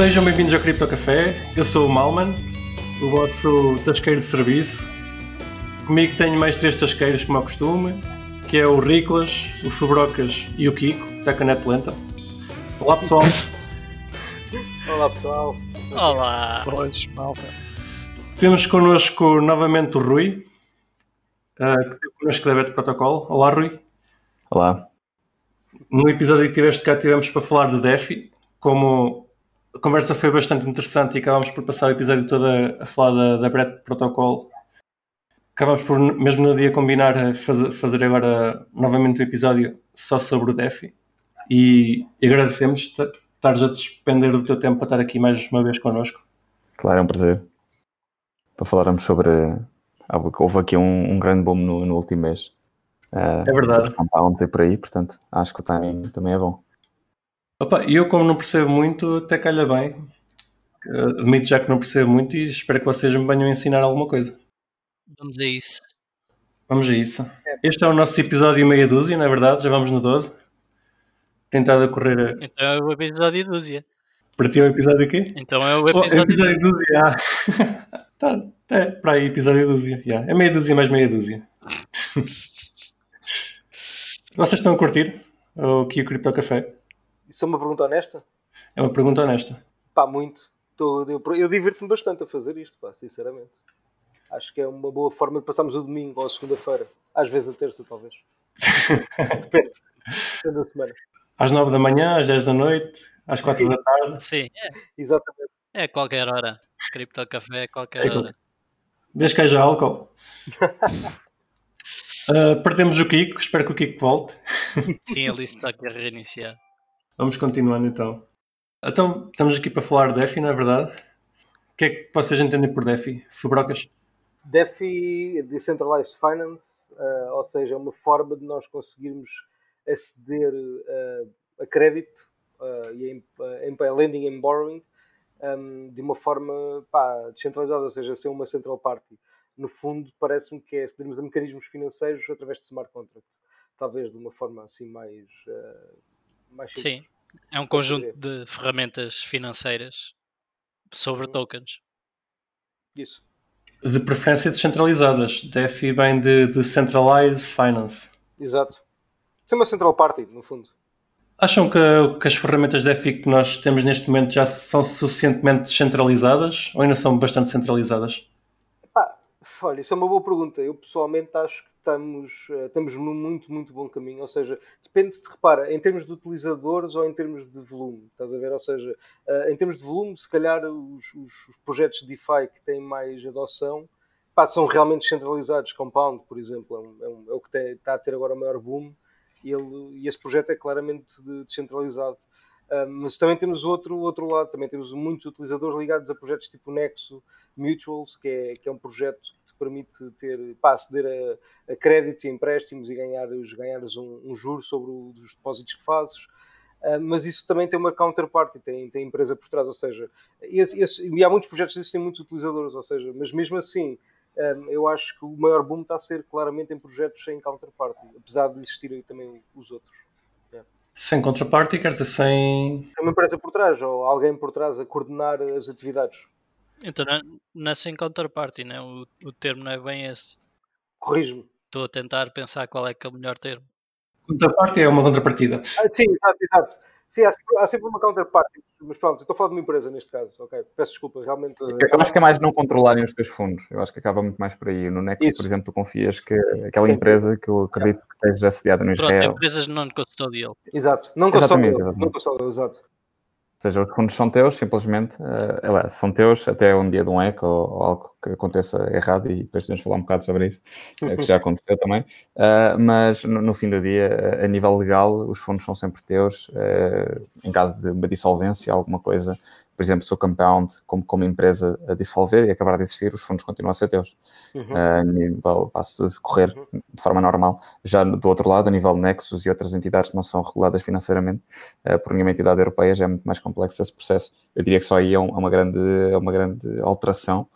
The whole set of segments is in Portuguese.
Sejam bem-vindos ao Cripto Café. Eu sou o Malman, o vosso tasqueiro de serviço. Comigo tenho mais três tasqueiros, como é costume, que é o Riclas, o Fubrocas e o Kiko, que está com a net lenta. Olá pessoal. Olá pessoal. Olá. Boas, malta. Temos connosco novamente o Rui, uh, que tem connosco da Beto Protocol. Olá Rui. Olá. No episódio que tiveste cá tivemos para falar de DeFi, como a conversa foi bastante interessante e acabámos por passar o episódio todo a, a falar da, da Brett Protocol. Acabámos por, mesmo no dia, combinar a fazer, fazer agora novamente o um episódio só sobre o DeFi. E, agradecemos estares a despender do teu tempo para estar aqui mais uma vez connosco. Claro, é um prazer. Para falarmos sobre. Houve aqui um, um grande boom no, no último mês. Uh, é verdade. Compounds e por aí, portanto, acho que o timing também é bom. Opa, eu, como não percebo muito, até calha bem. Admito já que não percebo muito e espero que vocês me venham a ensinar alguma coisa. Vamos a isso. Vamos a isso. Este é o nosso episódio meia dúzia, não é verdade? Já vamos no 12. Tentado a correr. A... Então é o episódio dúzia. Para ti é o episódio aqui? Então é o episódio, oh, episódio dúzia. Ah. tá, é, para aí, episódio dúzia. Yeah. É meia dúzia mais meia dúzia. Vocês estão a curtir o Kio Crypto Café? Isso é uma pergunta honesta? É uma pergunta honesta. Pá, muito. Tô, eu, eu divirto-me bastante a fazer isto, pá, sinceramente. Acho que é uma boa forma de passarmos o domingo ou a segunda-feira. Às vezes a terça, talvez. Depende. Depende da semana. Às nove da manhã, às dez da noite, às quatro da tarde. Sim, é. Exatamente. É qualquer hora. Cripto Café é qualquer é, hora. Desde que haja álcool. uh, perdemos o Kiko, espero que o Kiko volte. Sim, ele está aqui a reiniciar. Vamos continuando então. Então, estamos aqui para falar de DeFi, não é verdade? O que é que vocês entendem por DeFi? Fubrocas? DeFi, Decentralized Finance, uh, ou seja, é uma forma de nós conseguirmos aceder uh, a crédito uh, e em, em, lending and borrowing um, de uma forma pá, descentralizada, ou seja, ser uma central party. No fundo, parece-me que é acedermos a mecanismos financeiros através de smart contracts. Talvez de uma forma assim mais mais Sim, é um conjunto de ferramentas financeiras sobre uhum. tokens. Isso. De preferência descentralizadas. DeFi bem de Decentralized Finance. Exato. Isso é uma central party, no fundo. Acham que, que as ferramentas DeFi que nós temos neste momento já são suficientemente descentralizadas ou ainda são bastante centralizadas? Pá, olha, isso é uma boa pergunta. Eu pessoalmente acho que estamos, eh, estamos num muito, muito bom caminho. Ou seja, depende, de, repara, em termos de utilizadores ou em termos de volume. Estás a ver? Ou seja, eh, em termos de volume, se calhar os, os, os projetos de DeFi que têm mais adoção pá, são realmente descentralizados. Compound, por exemplo, é, um, é, um, é o que tem, está a ter agora o maior boom e, ele, e esse projeto é claramente descentralizado. Uh, mas também temos outro, outro lado, também temos muitos utilizadores ligados a projetos tipo Nexo Mutuals, que é, que é um projeto permite ter, pá, aceder a, a créditos e empréstimos e ganhares, ganhares um, um juro sobre os depósitos que fazes. Uh, mas isso também tem uma counterparty, tem, tem empresa por trás, ou seja, esse, esse, e há muitos projetos que têm muitos utilizadores, ou seja, mas mesmo assim, um, eu acho que o maior boom está a ser claramente em projetos sem counterparty, apesar de existirem também os outros. Sem counterparty, quer dizer, sem. Tem uma empresa por trás, ou alguém por trás a coordenar as atividades. Então não é sem counterparty, né? o, o termo não é bem esse. Corrijo-me. Estou a tentar pensar qual é que é o melhor termo. Counterparty é uma contrapartida. Ah, sim, exato, exato. Sim, há sempre, há sempre uma counterparty, mas pronto, estou a falar de uma empresa neste caso, ok? Peço desculpa, realmente. Eu acho que é mais não controlarem os teus fundos, eu acho que acaba muito mais por aí. No Nexo, Isso. por exemplo, tu confias que aquela Sim. empresa que eu acredito que esteja sediada no Israel. Pronto, empresas non-custodial. Exato, não custodial. Não custodial, exato seja, os fundos são teus, simplesmente, uh, são teus até um dia de um eco ou, ou, algo que aconteça errado e depois podemos falar um bocado sobre isso, uh, que já aconteceu também. Uh, mas no, no, fim do dia, a nível legal, os fundos são sempre teus. em caso de uma dissolvência, alguma coisa por exemplo, se o Compound, como, como empresa, a dissolver e acabar de existir, os fundos continuam a ser teus. Uhum. Uh, nível, passo de correr uhum. de forma normal. Já do outro lado, a nível de Nexus e outras entidades que não são reguladas financeiramente, uh, por nenhuma entidade europeia, já é muito mais complexo esse processo. Eu diria que só aí é, um, é uma, grande, é uma grande alteração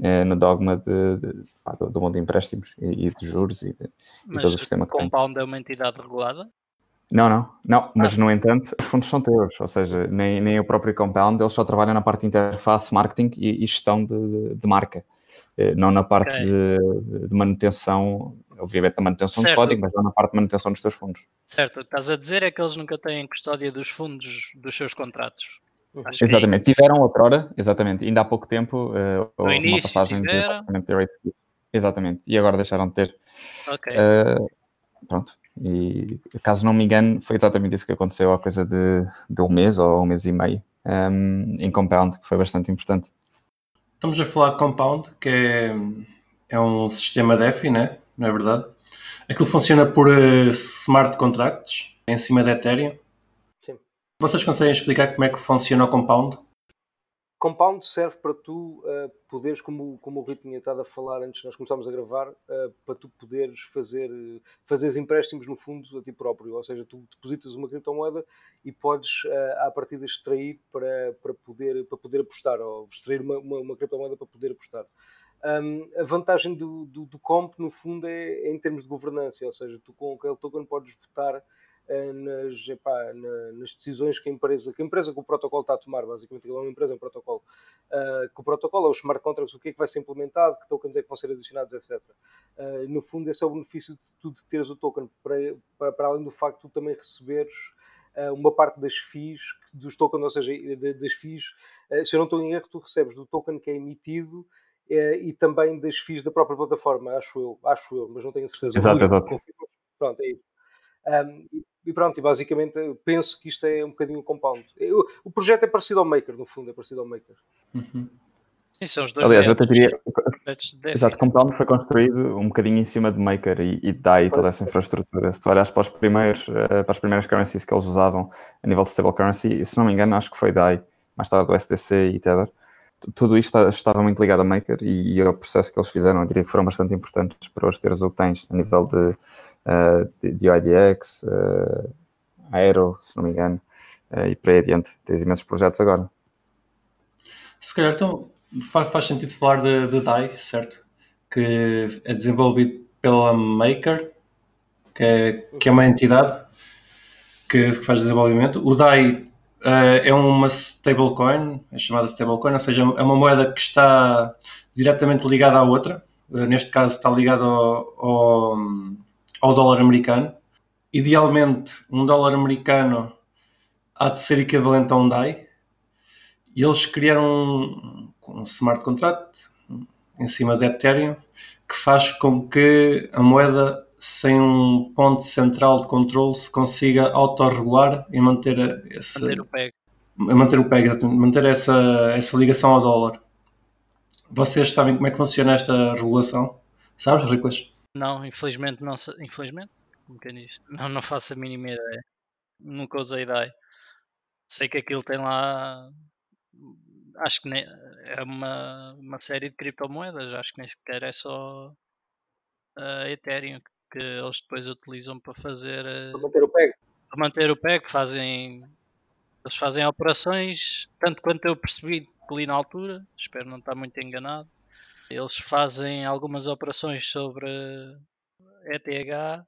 uh, no dogma de, de, pá, do, do, mundo de empréstimos e, e de juros e, de, Mas e todo o sistema que Compound tem. é uma entidade regulada? Não, não, não, mas ah. no entanto, os fundos são teus, ou seja, nem, nem o próprio Compound, eles só trabalham na parte de interface, marketing e, e gestão de, de, marca, eh, não na parte okay. de, de, manutenção, obviamente na manutenção certo. de código, mas não na parte de manutenção dos teus fundos. Certo, estás a dizer é que eles nunca têm custódia dos fundos dos seus contratos. Acho é exatamente, é tiveram outrora, exatamente, ainda há pouco tempo uh, houve início, uma passagem tiveram. de Exatamente, e agora deixaram de ter. Ok. Uh, pronto, e caso não me engano, foi exatamente isso que aconteceu há coisa de, de um mês ou um mês e meio um, em Compound, que foi bastante importante. Estamos a falar de Compound, que é, é um sistema DeFi, né? não é verdade? Aquilo funciona por uh, smart contracts em cima da Ethereum. Sim. Vocês conseguem explicar como é que funciona o Compound? Compound serve para tu uh, poderes, como, como o Rui tinha estado a falar antes nós começarmos a gravar, uh, para tu poderes fazer fazeres empréstimos no fundo a ti próprio. Ou seja, tu depositas uma criptomoeda e podes, uh, à partida, extrair para, para, poder, para poder apostar, ou extrair uma, uma, uma criptomoeda para poder apostar. Um, a vantagem do, do, do, comp, no fundo, é, é, em termos de governança, ou seja, tu com aquele token podes votar eh, nas, epá, na, nas, decisões que a empresa, que a empresa que o protocolo está a tomar, basicamente, é uma empresa, é um protocolo, uh, que o protocolo é os smart contracts, o que é que vai ser implementado, que tokens é que vão ser adicionados, etc. Uh, no fundo, esse é o benefício de tu de teres o token, para, para, para além do facto de tu também receberes uma parte das FIIs, dos tokens, ou seja, das FIIs, se eu não estou em erro, tu recebes do token que é emitido e também das FIIs da própria plataforma, acho eu, acho eu, mas não tenho certeza. Exato, exato. Pronto, é isso. Um, e pronto, e basicamente penso que isto é um bocadinho compound. Eu, o projeto é parecido ao Maker, no fundo, é parecido ao Maker. Uhum. Sim, são os dois Aliás, eu até diria. Exato, Compound foi construído um bocadinho em cima de Maker e, e DAI toda essa infraestrutura. Se tu olhas para, os primeiros, eh, para as primeiras currencies que eles usavam a nível de stable currency, se não me engano, acho que foi DAI, mais tarde o STC e Tether. Tudo isto estava muito ligado a Maker e, ao processo que eles fizeram, eu diria que foram bastante importantes para hoje teres o que tens a nível de uh, de, de IDX, uh, eh, Aero, se não me engano, uh, e para aí adiante. Tens imensos projetos agora. Se calhar então faz, faz sentido falar de, de DAI, certo? Que é desenvolvido pela Maker, que é, que é uma entidade que faz desenvolvimento. O DAI é uma stablecoin, é chamada stablecoin, ou seja, é uma moeda que está diretamente ligada à outra. Uh, neste caso está ligada ao, ao, ao dólar americano. Idealmente, um dólar americano há de ser equivalente a um DAI. E eles criaram um, um smart contract em cima de Ethereum que faz com que a moeda sem um ponto central de controle se consiga autorregular e manter esse manter o PEG, manter, o PEG, manter essa, essa ligação ao dólar. Vocês sabem como é que funciona esta regulação? Sabes, Riclas? Não, infelizmente não infelizmente, diz? Não, não faço a mínima ideia. Nunca usei DAI. Sei que aquilo tem lá acho que nem, é uma, uma série de criptomoedas, acho que nem sequer é só a Ethereum que eles depois utilizam para fazer eh, para manter o PEG. Para manter o PEG, fazem eles fazem operações, tanto quanto eu percebi ali na altura, espero não estar muito enganado, eles fazem algumas operações sobre ETH,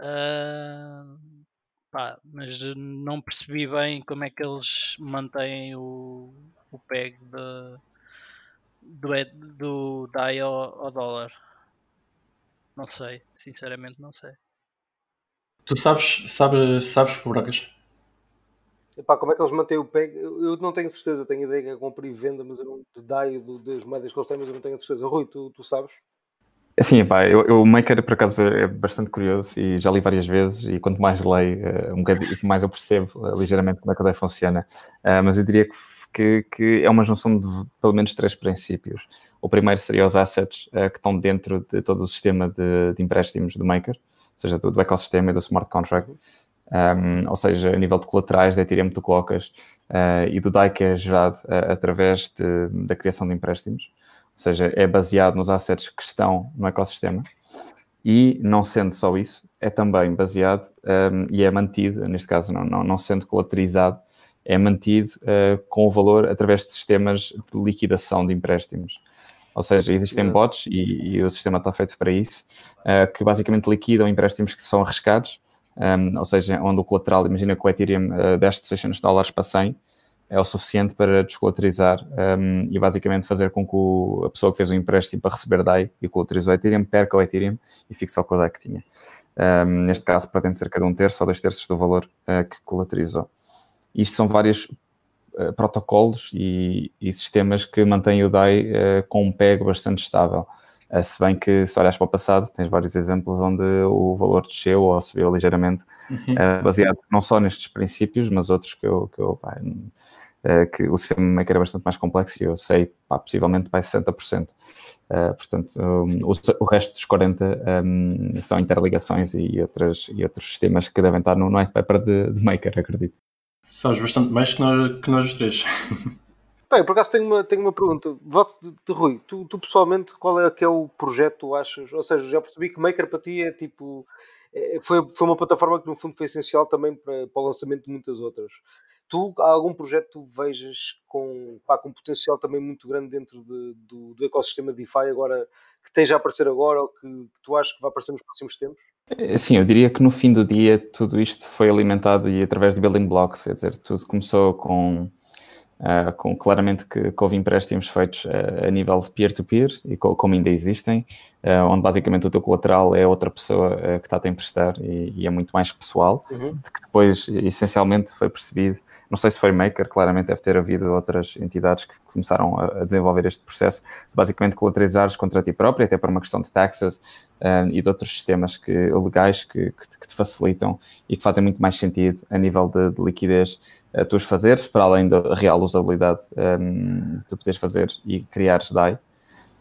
uh, pá, mas não percebi bem como é que eles mantêm o, o PEG de, do, do DAI ao, ao dólar. Não sei, sinceramente não sei. Tu sabes, sabes, sabes, Brocas? Epá, como é que eles mantêm o PEG? Eu não tenho certeza, tenho ideia que é compra e venda, mas eu não detalhe das moedas que eles têm, mas eu não tenho certeza. Rui, tu, tu sabes? Sim, epá, eu, eu, o Maker por acaso é bastante curioso e já li várias vezes e quanto mais leio, uh, um mais eu percebo uh, ligeiramente como é que o DAI funciona. Uh, mas eu diria que, que, que, é uma junção de pelo menos três princípios. O primeiro seria os assets que estão dentro de todo o sistema de, de empréstimos do Maker, ou seja, do, do ecossistema e do smart contract. Um, ou seja, a nível de colaterais, de Ethereum tu colocas uh, e do DAI que é gerado uh, através de, da criação de empréstimos, seja, é baseado nos assets que estão no ecossistema e, não sendo só isso, é também baseado um, e é mantido, neste caso não, não, não sendo colateralizado, é mantido uh, com o valor através de sistemas de liquidação de empréstimos. Ou seja, existem bots e, e o sistema está feito para isso, que basicamente liquidam empréstimos que são arriscados um, ou seja, onde o colateral, imagina que o Ethereum uh, deste 600 dólares para 100, é o suficiente para descolaterizar um, e basicamente fazer com que o, a pessoa que fez o empréstimo para receber DAI e colaterizou o Ethereum perca o Ethereum e fique só com o DAI que tinha. Um, neste caso, pretende cerca de um terço ou dois terços do valor uh, que colaterizou. Isto são vários uh, protocolos e, e, sistemas que mantêm o DAI uh, com um PEG bastante estável. Se bem que, se olhas para o passado, tens vários exemplos onde o valor desceu ou subiu ligeiramente, uhum. baseado não só nestes princípios, mas outros que eu, que eu pá, uh, que o sistema maker é bastante mais complexo e eu sei, pá, possivelmente vai 60%. Uh, portanto, um, o, o, resto dos 40% um, são interligações e, outras, e outros sistemas que devem estar no white paper de, de maker, acredito. Sabes bastante mais que nós, que nós os três. Bem, por acaso tenho uma, tenho uma pergunta. Voto de, de Rui, tu, tu, pessoalmente, qual é que é o projeto tu achas? Ou seja, já percebi que Maker para ti é tipo. É, foi, foi uma plataforma que no fundo foi essencial também para, para o lançamento de muitas outras. Tu, há algum projeto que tu vejas com, pá, com potencial também muito grande dentro de, do, do, ecossistema DeFi agora, que esteja a aparecer agora ou que, que tu achas que vai aparecer nos próximos tempos? É, sim, eu diria que no fim do dia tudo isto foi alimentado e através de building blocks, quer dizer, tudo começou com Uh, com, claramente que, que, houve empréstimos feitos uh, a nível peer-to-peer -peer, e co como ainda existem, uh, onde basicamente o teu colateral é outra pessoa que está a te emprestar e, e, é muito mais pessoal, uhum. de que depois essencialmente foi percebido, não sei se foi Maker, claramente deve ter havido outras entidades que começaram a, a desenvolver este processo, de basicamente colateralizares contra ti próprio, até por uma questão de taxas e de outros sistemas que, legais que, que, que, te facilitam e que fazem muito mais sentido a nível de, de liquidez a tu os fazeres, para além da real usabilidade um, de tu poderes fazer e criares DAI.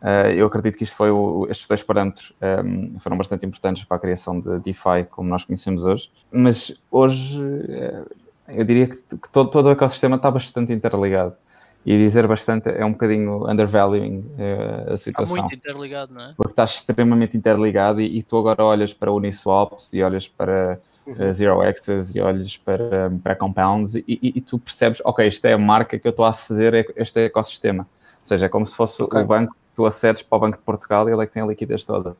Uh, eu acredito que isto foi o, estes dois parâmetros um, foram bastante importantes para a criação de DeFi como nós conhecemos hoje. Mas hoje uh, eu diria que, que todo, todo, o ecossistema está bastante interligado. E dizer bastante é um bocadinho undervaluing uh, a situação. Está muito interligado, não é? Porque está extremamente interligado e, e tu agora olhas para Uniswaps e olhas para uhum. Zero Access e olhas para, para Compounds e, e, e, tu percebes, ok, esta é a marca que eu estou a aceder a este ecossistema. Ou seja, é como se fosse okay. o banco, tu acedes para o Banco de Portugal e ele é que tem a liquidez toda.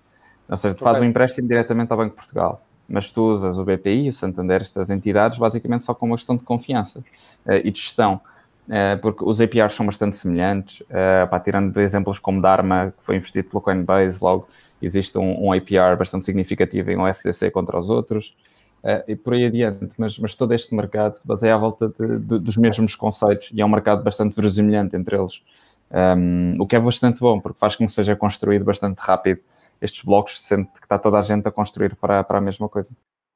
Ou seja, tu okay. fazes um empréstimo diretamente ao Banco de Portugal mas tu usas o BPI, o Santander, estas entidades, basicamente só com uma questão de confiança uh, e de gestão, uh, porque os APRs são bastante semelhantes, uh, pá, tirando exemplos como Dharma, que foi investido pelo Coinbase, logo existe um, um APR bastante significativo em USDC contra os outros, Uh, e por aí adiante, mas, mas todo este mercado baseia à volta de, de, dos mesmos conceitos e é um mercado bastante verosimilhante entre eles, um, o que é bastante bom, porque faz com que seja construído bastante rápido estes blocos, sendo que está toda a gente a construir para, para a mesma coisa.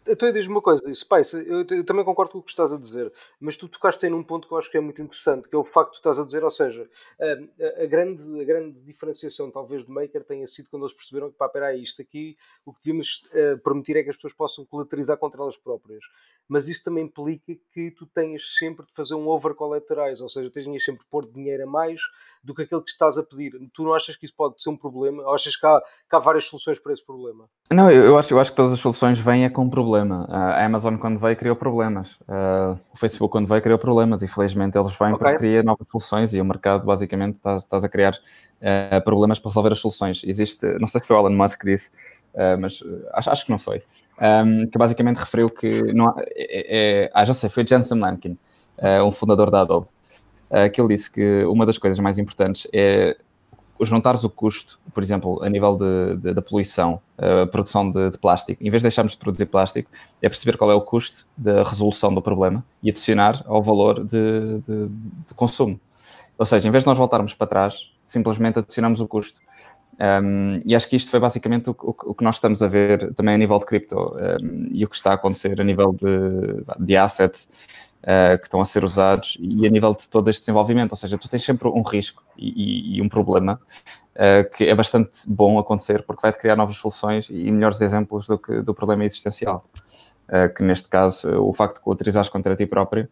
Então diz-me uma coisa, Spice, eu, eu, também concordo com o que estás a dizer, mas tu tocaste aí num ponto que eu acho que é muito interessante, que é o facto que tu estás a dizer, ou seja, a, a, grande, a grande diferenciação talvez do Maker tenha sido quando eles perceberam que, pá, peraí, isto aqui, o que devíamos uh, permitir é que as pessoas possam colateralizar contra elas próprias. Mas isso também implica que tu tenhas sempre de fazer um over collateralize, ou seja, tenhas sempre de pôr dinheiro a mais do que aquilo que estás a pedir. Tu não achas que isso pode ser um problema? Ou achas que há, que há várias soluções para esse problema? Não, eu, eu, acho, eu acho que todas as soluções vêm é com um problema. A Amazon, quando veio, criou problemas. Uh, o Facebook, quando veio, criou problemas. E felizmente eles vêm okay. para criar novas soluções e o mercado, basicamente, estás, estás a criar uh, problemas para resolver as soluções. Existe, não sei se foi o Elon Musk que disse, uh, mas acho, acho que não foi, um, que basicamente referiu que. Não há, é, é, ah, já sei, foi Jensen Lamkin, um fundador da Adobe uh, que ele disse que uma das coisas mais importantes é juntares o custo, por exemplo, a nível da poluição, a produção de, de, plástico, em vez de deixarmos de produzir plástico, é perceber qual é o custo da resolução do problema e adicionar ao valor de, de, de consumo. Ou seja, em vez de nós voltarmos para trás, simplesmente adicionamos o custo. Um, e acho que isto foi basicamente o, o, o, que nós estamos a ver também a nível de cripto um, e o que está a acontecer a nível de, de assets uh, que estão a ser usados e a nível de todo este desenvolvimento. Ou seja, tu tens sempre um risco e, e, e um problema uh, que é bastante bom acontecer porque vai-te criar novas soluções e melhores exemplos do, que, do problema existencial. Uh, que neste caso, o facto de colaterizares contra ti próprio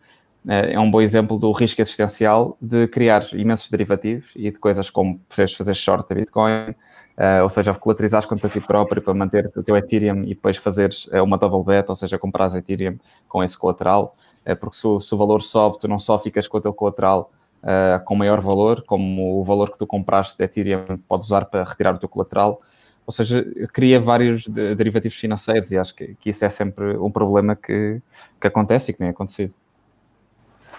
é um bom exemplo do risco existencial de criar imensos derivativos e de coisas como precisas fazer short a Bitcoin, uh, ou seja, colaterizares contra ti próprio para manter o teu Ethereum e depois fazeres uh, uma double bet, ou seja, comprares Ethereum com esse colateral, porque se, se, o valor sobe, tu não só ficas com o teu colateral com maior valor, como o valor que tu compraste de Ethereum podes usar para retirar o teu colateral, ou seja, cria vários derivativos financeiros e acho que, que, isso é sempre um problema que, que acontece e que tem acontecido.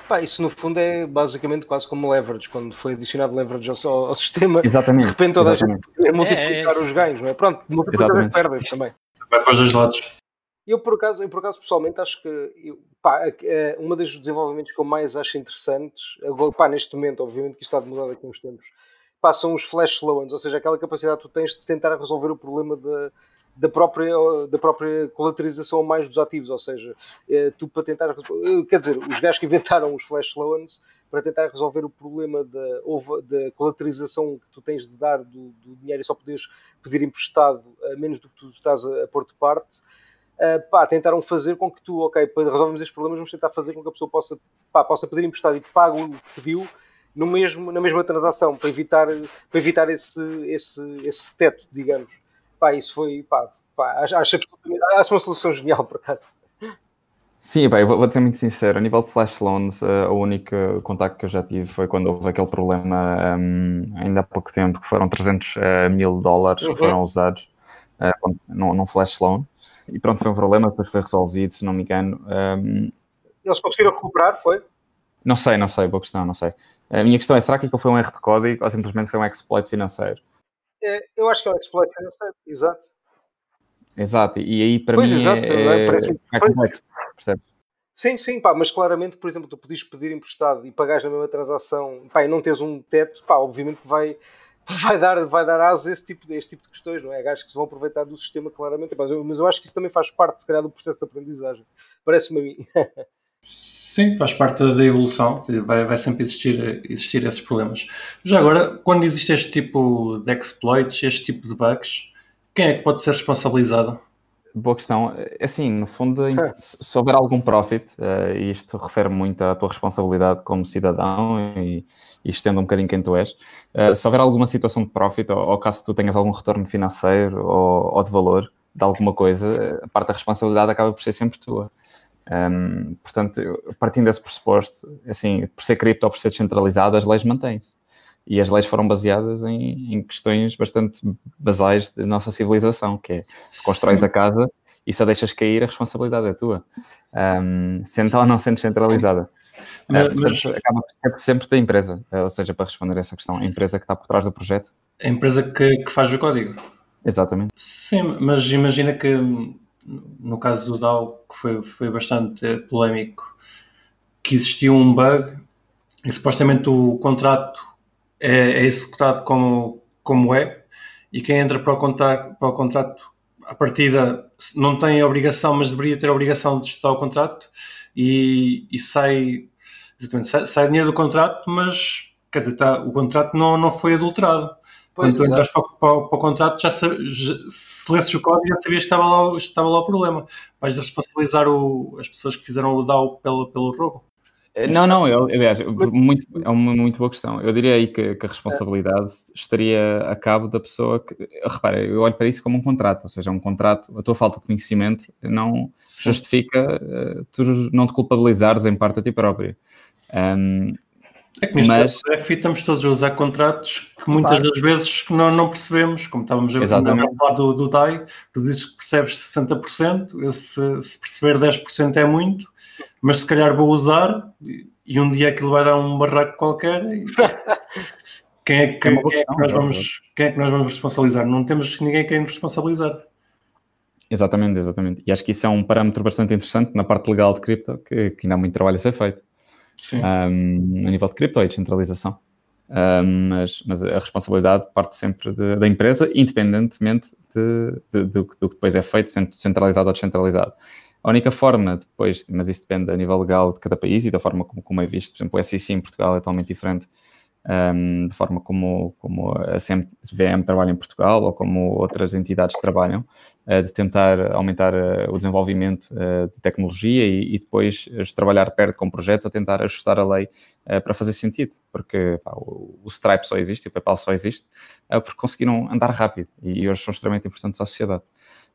Pá, isso no fundo é basicamente quase como leverage, quando foi adicionado leverage ao, ao sistema, exatamente, de repente toda exatamente. a gente poder multiplicar é, é os ganhos, não é? Pronto, multiplicar as perdas também. Vai para os dois lados. Eu por acaso, eu por acaso pessoalmente acho que eu, pá, é, uma dos desenvolvimentos que eu mais acho interessantes, pá, neste momento, obviamente que isto está de mudar daqui a uns tempos, pá, são os flash loans, ou seja, aquela capacidade que tu tens de tentar resolver o problema da, da própria, da própria colateralização mais dos ativos, ou seja, é, tu para tentar, quer dizer, os gajos que inventaram os flash loans para tentar resolver o problema da, da colateralização que tu tens de dar do, do dinheiro e só poderes pedir emprestado a menos do que tu estás a, a pôr de parte, uh, pá, tentaram fazer com que tu, ok, para resolvermos estes problemas, vamos tentar fazer com que a pessoa possa, pá, possa pedir emprestado e te pague o que pediu no mesmo, na mesma transação, para evitar, para evitar esse, esse, esse teto, digamos. Pá, isso foi, pá, pá acho, acho, acho uma solução genial, por acaso. Sim, bem, vou, vou ser muito sincero, a nível de flash loans, uh, o único contacto que eu já tive foi quando houve aquele problema um, ainda há pouco tempo, que foram 300 uh, eh, mil dólares uhum. que foram usados uh, num, num flash loan. E pronto, foi um problema, depois foi resolvido, se não me engano. Um... Eles conseguiram recuperar, foi? Não sei, não sei, boa questão, não sei. A minha questão é, será que aquilo foi um erro de código ou simplesmente foi um exploit financeiro? É, eu acho que é um exploit exato. Exato, e aí para pois, mim exato, é, é, parece, é complexo, percebes? Sim, sim, pá, mas claramente, por exemplo, tu podes pedir emprestado e pagares na mesma transação pá, e não tens um teto, pá, obviamente que vai, vai dar, vai dar asa a esse tipo, de, esse tipo de questões, não é? Gajos que se vão aproveitar do sistema claramente, mas eu, mas eu acho que isso também faz parte, se calhar, do processo de aprendizagem. Parece-me a mim. Sim, faz parte da evolução, vai, vai sempre existir, existir esses problemas. Já agora, quando existe este tipo de exploits, este tipo de bugs, quem é que pode ser responsabilizado? Boa questão. Assim, no fundo, se houver algum profit, uh, isto refere muito à tua responsabilidade como cidadão e, e estendo um bocadinho quem tu és. Uh, se houver alguma situação de profit, ou, ou, caso tu tenhas algum retorno financeiro ou, ou, de valor de alguma coisa, a parte da responsabilidade acaba por ser sempre tua. Um, portanto, partindo desse pressuposto, assim, por ser cripto ou por ser descentralizado, as leis mantêm-se e as leis foram baseadas em, em, questões bastante basais da nossa civilização, que é se constróis a casa e se a deixas cair, a responsabilidade é tua, um, sendo ou não sendo centralizada. Mas, uh, portanto, mas... acaba sempre, sempre da empresa, uh, ou seja, para responder a essa questão, a empresa que está por trás do projeto. A empresa que, que faz o código. Exatamente. Sim, mas imagina que no caso do DAO, que foi, foi bastante polémico, que existiu um bug e supostamente o contrato é, é executado como, como é e quem entra para o, contrato, para o contrato a partida não tem obrigação, mas deveria ter a obrigação de estudar o contrato e, e sai, exatamente, sai, sai, dinheiro do contrato, mas quer dizer, tá, o contrato não, não foi adulterado. Pois, Quando tu entras para, para, para, o contrato, já, já se lesses o código, já sabias que estava lá, estava lá o problema. Vais responsabilizar o, as pessoas que fizeram o DAO pelo, pelo roubo. Eh, não, não, eu, aliás, muito, é uma muito boa questão. Eu diria aí que, que, a responsabilidade estaria a cabo da pessoa que. Repara, eu olho para isso como um contrato, ou seja, um contrato, a tua falta de conhecimento não Sim. justifica uh, tu não te culpabilizares em parte a ti próprio. Um, é que neste mas... F estamos todos a usar contratos que muitas claro. das vezes não, não percebemos, como estávamos a falar do, do DAI, tu dizes que percebes 60%, se, se perceber 10% é muito, mas se calhar vou usar e um dia aquilo vai dar um barraco qualquer. E... Quem é, quem, é quem, é que nós vamos, quem é que nós vamos responsabilizar? Não temos ninguém quem nos responsabilizar. Exatamente, exatamente. E acho que isso é um parâmetro bastante interessante na parte legal de cripto, que, que ainda há muito trabalho a ser feito. Um, a nível de cripto e descentralização. Um, mas, mas, a responsabilidade parte sempre de, da empresa, independentemente de, de, do, do, que depois é feito, centralizado ou descentralizado. A única forma depois, mas isso depende a nível legal de cada país e da forma como, como é visto, por exemplo, o SEC em Portugal é totalmente diferente um, de forma como, como a CMVM trabalha em Portugal ou como outras entidades trabalham, uh, de tentar aumentar uh, o desenvolvimento uh, de tecnologia e, e, depois de trabalhar perto com projetos a tentar ajustar a lei para fazer sentido, porque pá, o, o, Stripe só existe, o PayPal só existe, porque conseguiram andar rápido e hoje são extremamente importantes à sociedade.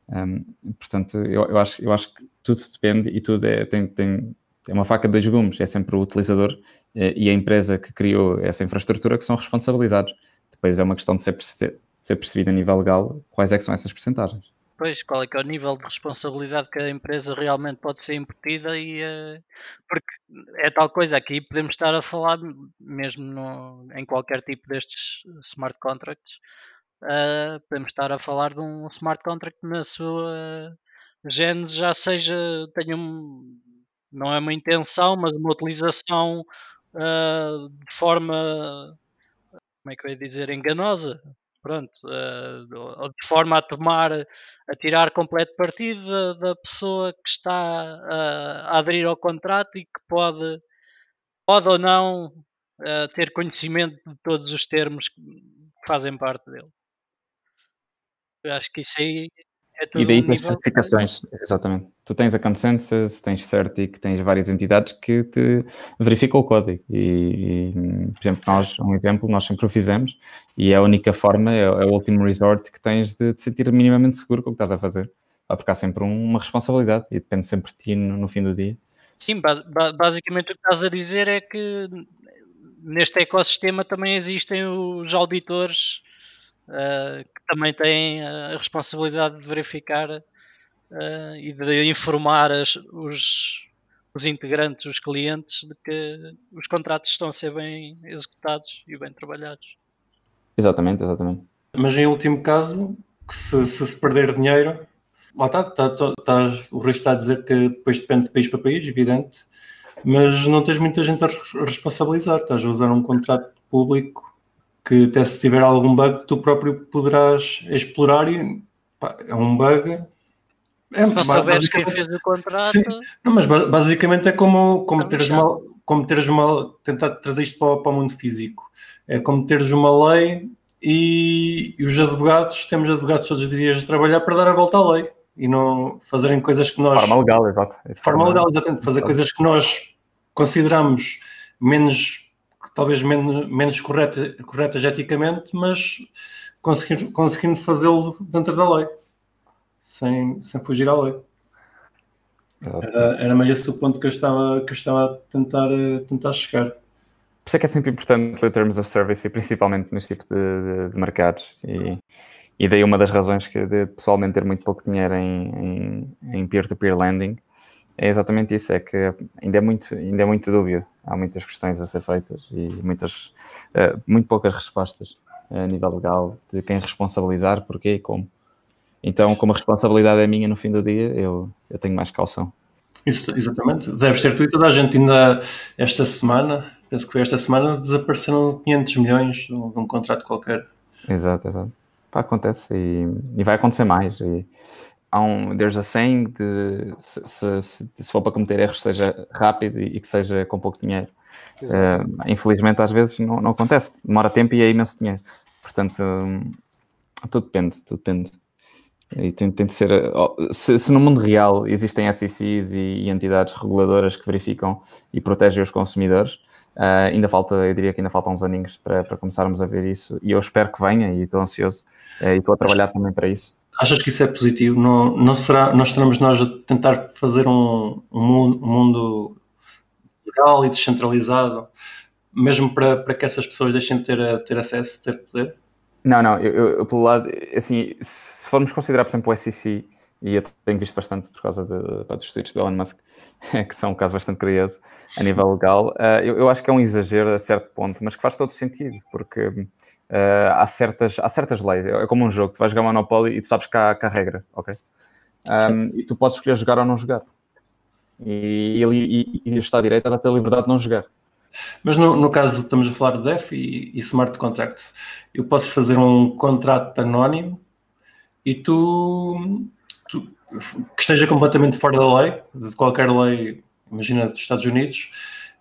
Um, portanto, eu, eu, acho, eu acho que tudo depende e tudo é, tem, tem, tem uma faca de dois gumes. É sempre o utilizador eh, e a empresa que criou essa infraestrutura que são responsabilizados. Depois é uma questão de ser ser percebido a nível legal quais é que são essas percentagens. Pois, qual é que é o nível de responsabilidade que a empresa realmente pode ser imputida e uh, porque é tal coisa aqui podemos estar a falar mesmo no, em qualquer tipo destes smart contracts uh, podemos estar a falar de um smart contract na sua gênese já seja tenha um, não é uma intenção mas uma utilização uh, de forma como é que eu ia dizer enganosa pronto, uh, de forma a tomar, a tirar completo partido da, da pessoa que está a, a, aderir ao contrato e que pode, pode ou não uh, ter conhecimento de todos os termos que fazem parte dele. Eu acho que isso aí é e daí tens certificações, exatamente. Tu tens a Consensus, tens Certic, tens várias entidades que te verificam o código. E, e, por exemplo, nós, um exemplo, nós sempre o fizemos e é a única forma, é, é o último resort que tens de te sentir minimamente seguro com o que estás a fazer. Porque há sempre uma responsabilidade e depende sempre de ti no, no fim do dia. Sim, basicamente o que estás a dizer é que neste ecossistema também existem os auditores uh, que também têm a responsabilidade de verificar uh, e de informar as, os, os integrantes, os clientes, de que os contratos estão a ser bem executados e bem trabalhados. Exatamente, exatamente. Mas em último caso, se se, se perder dinheiro, lá está, está, está, o risco está a dizer que depois depende de país para país, evidente, mas não tens muita gente a responsabilizar, estás a usar um contrato público que até se tiver algum bug tu próprio poderás explorar e pá, é um bug. É, se não souberes quem fez o contrato. Sim. Não, mas basicamente é como, como teres uma, como teres uma. tentar trazer isto para, para o mundo físico. É como teres uma lei e, e, os advogados, temos advogados todos os dias a trabalhar para dar a volta à lei e não fazerem coisas que nós. Forma legal, exato. De forma legal, exatamente. Fazer coisas que nós consideramos menos talvez menos, menos correta, corretas eticamente, mas conseguindo, conseguindo fazê-lo dentro da lei, sem, sem fugir à lei. Era, era meio esse o ponto que eu estava, que eu estava a tentar, a tentar chegar. Por isso é que é sempre importante ler terms of service, e principalmente neste tipo de, de, de mercados. E, e daí uma das razões que de pessoalmente ter muito pouco dinheiro em, em peer-to-peer -peer lending é exatamente isso, é que ainda é muito, ainda é muito dúbio. Há muitas questões a ser feitas e muitas, uh, muito poucas respostas a nível legal de quem responsabilizar, porquê e como. Então, como a responsabilidade é minha no fim do dia, eu, eu tenho mais calção. Isso, exatamente. Deves ter tu e toda a gente ainda esta semana, penso que foi esta semana, desapareceram 500 milhões de um contrato qualquer. Exato, exato. Pá, acontece e, e vai acontecer mais. E, há um there's a saying de se, se, se, se, for para cometer erros seja rápido e, que seja com pouco dinheiro. Uh, infelizmente às vezes não, não, acontece, demora tempo e é imenso dinheiro. Portanto, um, tudo depende, tudo depende. E tem, tem de ser. Se, se, no mundo real existem SECs e, e, entidades reguladoras que verificam e protegem os consumidores, uh, ainda falta, eu diria que ainda faltam uns aninhos para, para começarmos a ver isso. E eu espero que venha e estou ansioso uh, e estou a trabalhar também para isso. Achas que isso é positivo? Não, não será, nós estaremos nós a tentar fazer um, um, mundo, um mundo legal e descentralizado, mesmo para, para que essas pessoas deixem de ter, ter acesso, ter poder? Não, não, eu, eu, pelo lado, assim, se formos considerar, por exemplo, o SEC, e eu tenho visto bastante por causa de, dos tweets do Elon Musk, que são um caso bastante curioso a nível legal, uh, eu, eu, acho que é um exagero a certo ponto, mas que faz todo sentido, porque uh, há, certas, há certas leis. É como um jogo, tu vais jogar Monopoly e tu sabes que há, que há regra, ok? Um, e tu podes escolher jogar ou não jogar. E ele e, e está a direita dá-te a liberdade de não jogar. Mas no, no caso, estamos a falar de DEF e, e, smart contracts. Eu posso fazer um contrato anónimo e tu, tu, que esteja completamente fora da lei, de qualquer lei, imagina dos Estados Unidos,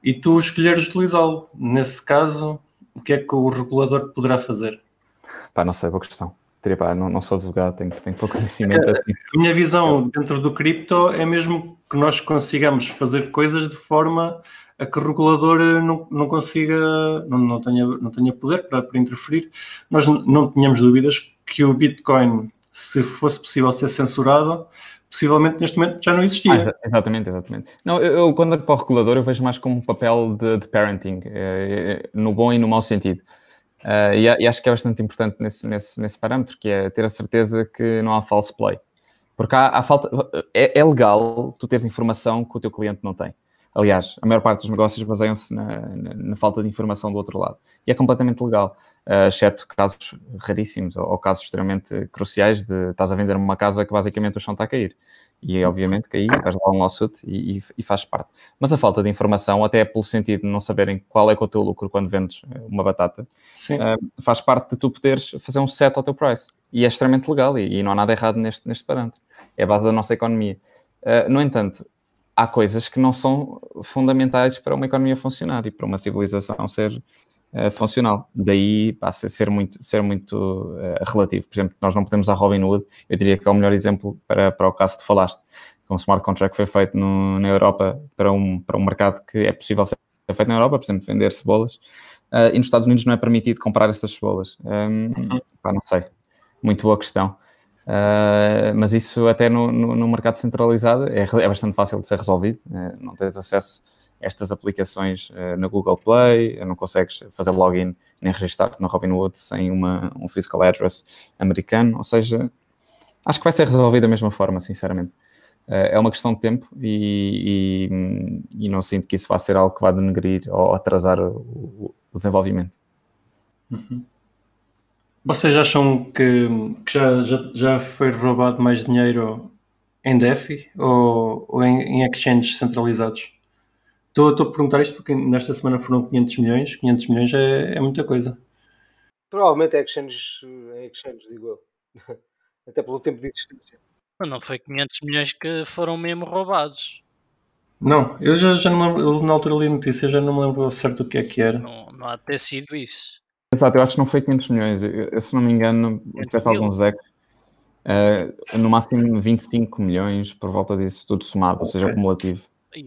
e tu escolheres utilizá-lo. Nesse caso, o que é que o regulador poderá fazer? Pá, não sei, boa questão. Pá, não, não sou advogado, tenho, tenho pouco conhecimento. A, assim. a minha visão dentro do cripto é mesmo que nós consigamos fazer coisas de forma a que o regulador não, não consiga, não, não, tenha, não tenha poder para, para interferir. Nós não tínhamos dúvidas que o Bitcoin, se fosse possível ser censurado, possivelmente neste momento já não existia. Ah, exatamente, exatamente. Não, eu, eu quando olho para o regulador eu vejo mais como um papel de, de parenting, é, é, no bom e no mau sentido. Uh, e, e, acho que é bastante importante nesse, nesse, nesse parâmetro, que é ter a certeza que não há false play. Porque há, há falta, é, é, legal tu teres informação que o teu cliente não tem. Aliás, a maior parte dos negócios baseiam-se na, na, na, falta de informação do outro lado. E é completamente legal, uh, exceto casos raríssimos ou, ou, casos extremamente cruciais de estás a vender uma casa que basicamente o chão está a cair. E obviamente que aí vais lá um lawsuit e, e, e faz parte. Mas a falta de informação, até pelo sentido de não saberem qual é, é o teu lucro quando vendes uma batata, uh, faz parte de tu poderes fazer um set ao teu price. E é extremamente legal e, e não há nada errado neste, neste parâmetro. É a base da nossa economia. Uh, no entanto, há coisas que não são fundamentais para uma economia funcionar e para uma civilização ser uh, funcional. Daí passa a ser muito, ser muito uh, relativo. Por exemplo, nós não podemos usar Robinhood, eu diria que é o melhor exemplo para, para o caso que falaste. Um smart contract foi feito no, na Europa para um, para um mercado que é possível ser feito na Europa, por exemplo, vender cebolas, uh, e nos Estados Unidos não é permitido comprar essas cebolas. Um, uhum. pá, não sei. Muito boa questão. Uh, mas isso até no, no, no mercado centralizado é, é, bastante fácil de ser resolvido. Uh, não tens acesso a estas aplicações uh, no Google Play, não consegues fazer login nem registrar-te no Robinhood sem uma, um physical address americano. Ou seja, acho que vai ser resolvido da mesma forma, sinceramente. é uma questão de tempo e, e, e, não sinto que isso vá ser algo que vá denegrir ou atrasar o, o desenvolvimento. Uhum. Vocês acham que, que já, já, já foi roubado mais dinheiro em DeFi ou, ou em, em exchanges centralizados? Estou, estou a perguntar isto porque nesta semana foram 500 milhões. 500 milhões é, é muita coisa. Provavelmente é exchanges, em exchanges, digo eu. Até pelo tempo de existência. Não foi 500 milhões que foram mesmo roubados. Não, eu já, já não me lembro, na altura li a notícia, já não me lembro certo o que é que era. Não, não há de ter sido isso. Exato, eu acho que não foi 500 milhões. Eu, eu se não me engano, tivesse alguns ecos, uh, no máximo 25 milhões por volta disso, tudo somado, okay. ou seja, acumulativo.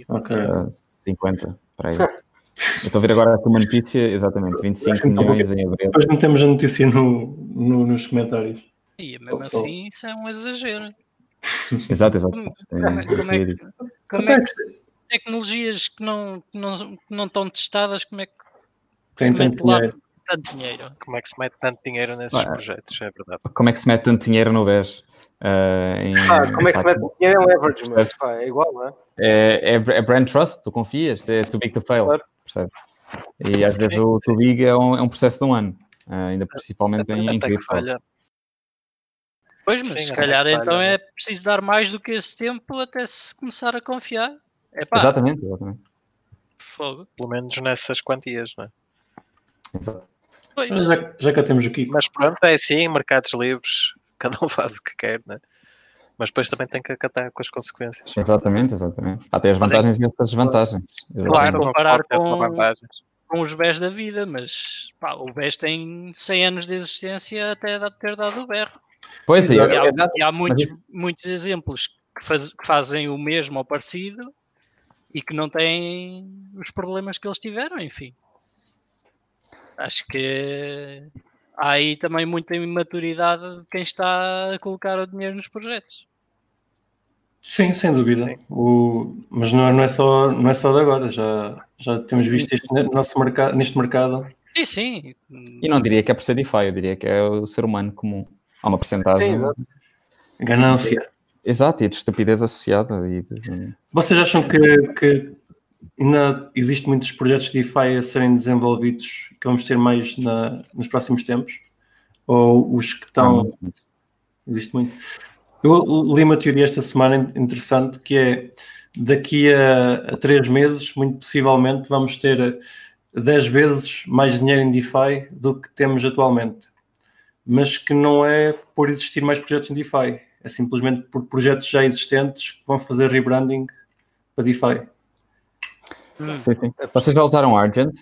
Ok. Uh, 50, para aí. Eu estou a ver agora aqui uma notícia, exatamente, 25 milhões em abril. Depois metemos a notícia no, no, nos comentários. E mesmo assim, isso é um exagero. Exato, exato. Como, como, é, como, é, que, como é que tecnologias que não, que não, que não estão testadas, como é que Tem se mete lá dinheiro tanto dinheiro. Como é que se mete tanto dinheiro nesses ah, projetos? É verdade. Como é que se mete tanto dinheiro no BES? Uh, em, ah, como é que se mete dinheiro em leverage? Mas, pá, é igual, não é? É, é, é brand trust, tu confias, é too big to fail, claro. percebes? E às vezes sim, o too big é um, é um processo de um ano, uh, ainda principalmente em, em cripto. Pois, mas sim, se calhar então é preciso dar mais do que esse tempo até se começar a confiar. É pá. Exatamente, exatamente. Fogo. Pelo menos nessas quantias, não é? Exato. Mas já, já cá temos aqui. Mas pronto, é assim, mercados livres, cada um faz o que quer, né? Mas depois também tem que acatar com as consequências. Exatamente, exatamente. Há até as vantagens e as desvantagens. Claro, comparar com, com os BES da vida, mas pá, o BES tem 100 anos de existência até ter dado o berro. Pois é, e, há, e há muitos, muitos exemplos que, faz, que fazem o mesmo ou parecido e que não têm os problemas que eles tiveram, enfim acho que há aí também muita imaturidade de quem está a colocar o dinheiro nos projetos. Sim, sem dúvida. Sim. O, mas não, não, é só, não é só de agora, já, já temos visto isto no nosso mercado, neste mercado. Sim, sim. E não diria que é por ser DeFi, eu diria que é o ser humano comum. Há uma porcentagem. Ganância. Exato, e de estupidez associada. E de... Vocês acham que, que ainda existem muitos projetos de DeFi a serem desenvolvidos que vamos ter mais na, nos próximos tempos? Ou os que estão. Ah, existe muito. Eu li uma teoria esta semana interessante que é daqui a, a três meses, muito possivelmente, vamos ter 10 vezes mais dinheiro em DeFi do que temos atualmente. Mas que não é por existir mais projetos em DeFi, é simplesmente por projetos já existentes que vão fazer rebranding para DeFi. Sim, sim. Vocês já usaram Argent?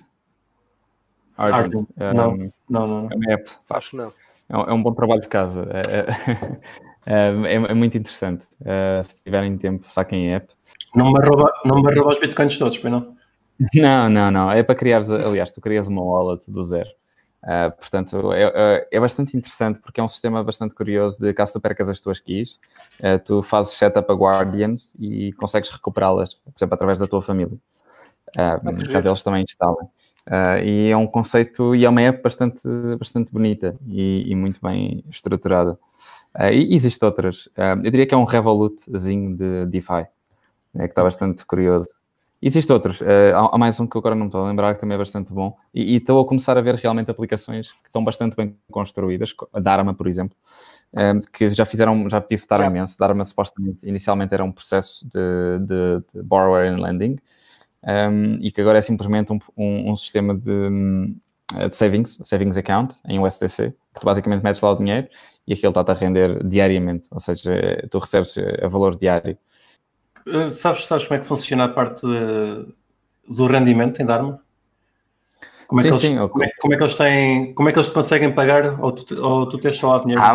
Argent. Argent. É, não, um, não, não. É uma app. Acho que não. É um, é um bom trabalho de casa. É, é, é, é muito interessante. Uh, se tiverem tempo, saquem a app. Não me rouba, não me rouba os bitcoins todos, bem não? Não, não, não. É para criar, aliás, tu crias uma wallet do zero. Uh, portanto, é, é, bastante interessante porque é um sistema bastante curioso de caso tu percas as tuas keys, uh, tu fazes setup a Guardians e consegues recuperá-las, por exemplo, através da tua família. Um, caso eles também instalem. Uh, e é um conceito e é uma app bastante, bastante bonita e, e muito bem estruturada. Uh, e existem outras. Uh, eu diria que é um Revolutzinho de DeFi, né, que está bastante curioso. Existem outros. há, mais um que eu agora não estou a lembrar que também é bastante bom. E, e estou a começar a ver realmente aplicações que estão bastante bem construídas. A Dharma, por exemplo, que já fizeram, já pivotaram é. imenso. Dharma supostamente, inicialmente era um processo de, de, de borrower and lending um, e que agora é simplesmente um, um, um sistema de, hum, de, savings, savings account em USDC, que tu basicamente metes lá o dinheiro e aquilo está-te a render diariamente, ou seja, tu recebes a valor diário. Uh, sabes, sabes como é que funciona a parte de, do rendimento em Dharma? Como é, sim, que eles, sim, como, é, como, é, que eles têm, como é que eles te conseguem pagar ou tu, ou tu tens só lá dinheiro? Ah,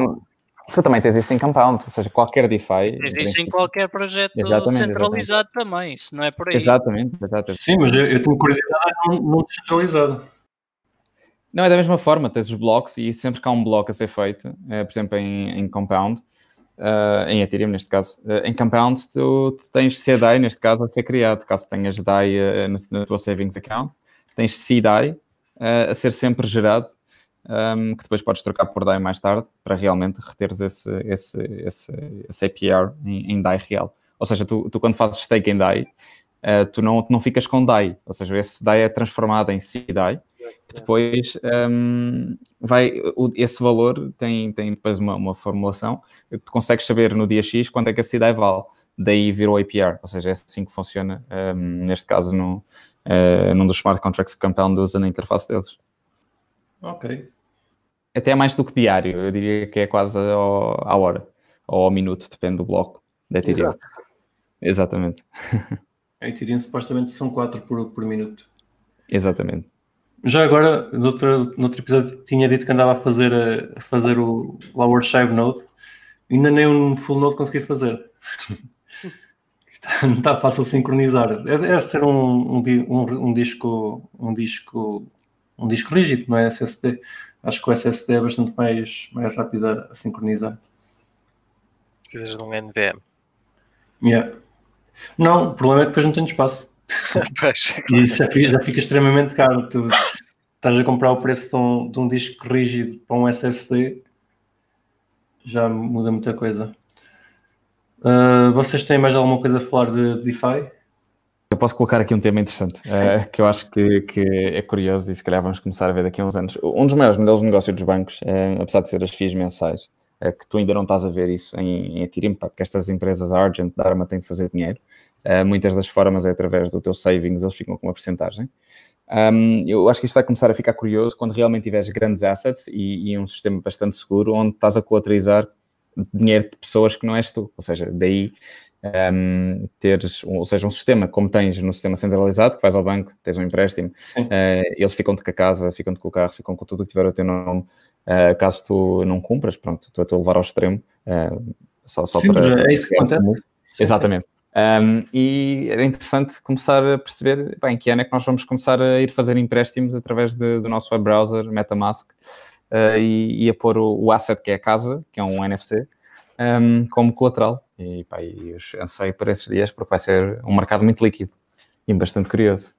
Tu também tens isso em Compound, ou seja, qualquer DeFi. Tens isso em qualquer projeto exatamente, centralizado exatamente. também, isso não é por aí. Exatamente, exatamente. Sim, mas eu, eu tenho curiosidade não descentralizado. Não, é da mesma forma, tens os blocos e sempre que há um bloco a ser feito, é, por exemplo, em, em Compound, uh, em Ethereum neste caso, uh, em Compound tu, tu, tens CDAI neste caso a ser criado, caso tenhas DAI uh, no, no teu savings account, tens CDAI a ser sempre gerado um, que depois podes trocar por DAI mais tarde para realmente reteres esse, esse, esse, esse APR em, em DAI real. Ou seja, tu, tu quando fazes stake em DAI, uh, tu não, não ficas com DAI, ou seja, esse DAI é transformado em CDAI, que depois um, vai, esse valor tem, tem depois uma, uma formulação que tu consegues saber no dia X quanto é que a CDAI vale, daí virou APR, ou seja, é assim que funciona, um, neste caso, no, uh, num dos smart contracts que Compound usa na interface deles. Ok até mais do que diário, eu diria que é quase ao, à hora ou ao minuto, depende do bloco da Ethereum. Exato. Exatamente. A Ethereum supostamente são 4 por, por minuto. Exatamente. Já agora, no outro, no outro episódio, tinha dito que andava a fazer, a fazer o, lá o Archive Node, ainda nem um full node consegui fazer. não está fácil sincronizar. Deve ser um, um, um, um, disco, um disco, um disco rígido, não é SSD acho que o SSD é bastante mais, mais rápido a, sincronizar. Precisas de um NVM. Yeah. Não, o problema é que depois não tenho espaço. e isso já fica, já fica, extremamente caro. Tu estás a comprar o preço de um, de um disco rígido para um SSD, já muda muita coisa. Uh, vocês têm mais alguma coisa a falar de DeFi? Eu posso colocar aqui um tema interessante, uh, que eu acho que, que, é curioso e se calhar vamos começar a ver daqui a uns anos. Um dos maiores modelos de negócio dos bancos, é, apesar de ser as FIIs mensais, é que tu ainda não estás a ver isso em, em porque estas empresas Argent, Dharma têm de fazer dinheiro. Uh, muitas das formas é através do teu savings, eles ficam com uma porcentagem. Um, eu acho que isto vai começar a ficar curioso quando realmente tiveres grandes assets e, e um sistema bastante seguro, onde estás a colateralizar dinheiro de pessoas que não és tu. Ou seja, daí um, teres, ou seja, um sistema como tens no sistema centralizado, que vais ao banco, tens um empréstimo, uh, eles ficam-te com a casa, ficam-te com o carro, ficam com tudo o que tiver o teu nome. Uh, caso tu não cumpras, pronto, tu a levar ao extremo, uh, só, só Sim, para... É isso que acontece. Exatamente. Um, e era interessante começar a perceber bem, que ano é que nós vamos começar a ir fazer empréstimos através de, do nosso web browser, MetaMask, uh, e, e, a pôr o, o, asset que é a casa, que é um NFC, um, como colateral. E, pá, e eu anseio para esses dias porque vai ser um mercado muito líquido e bastante curioso.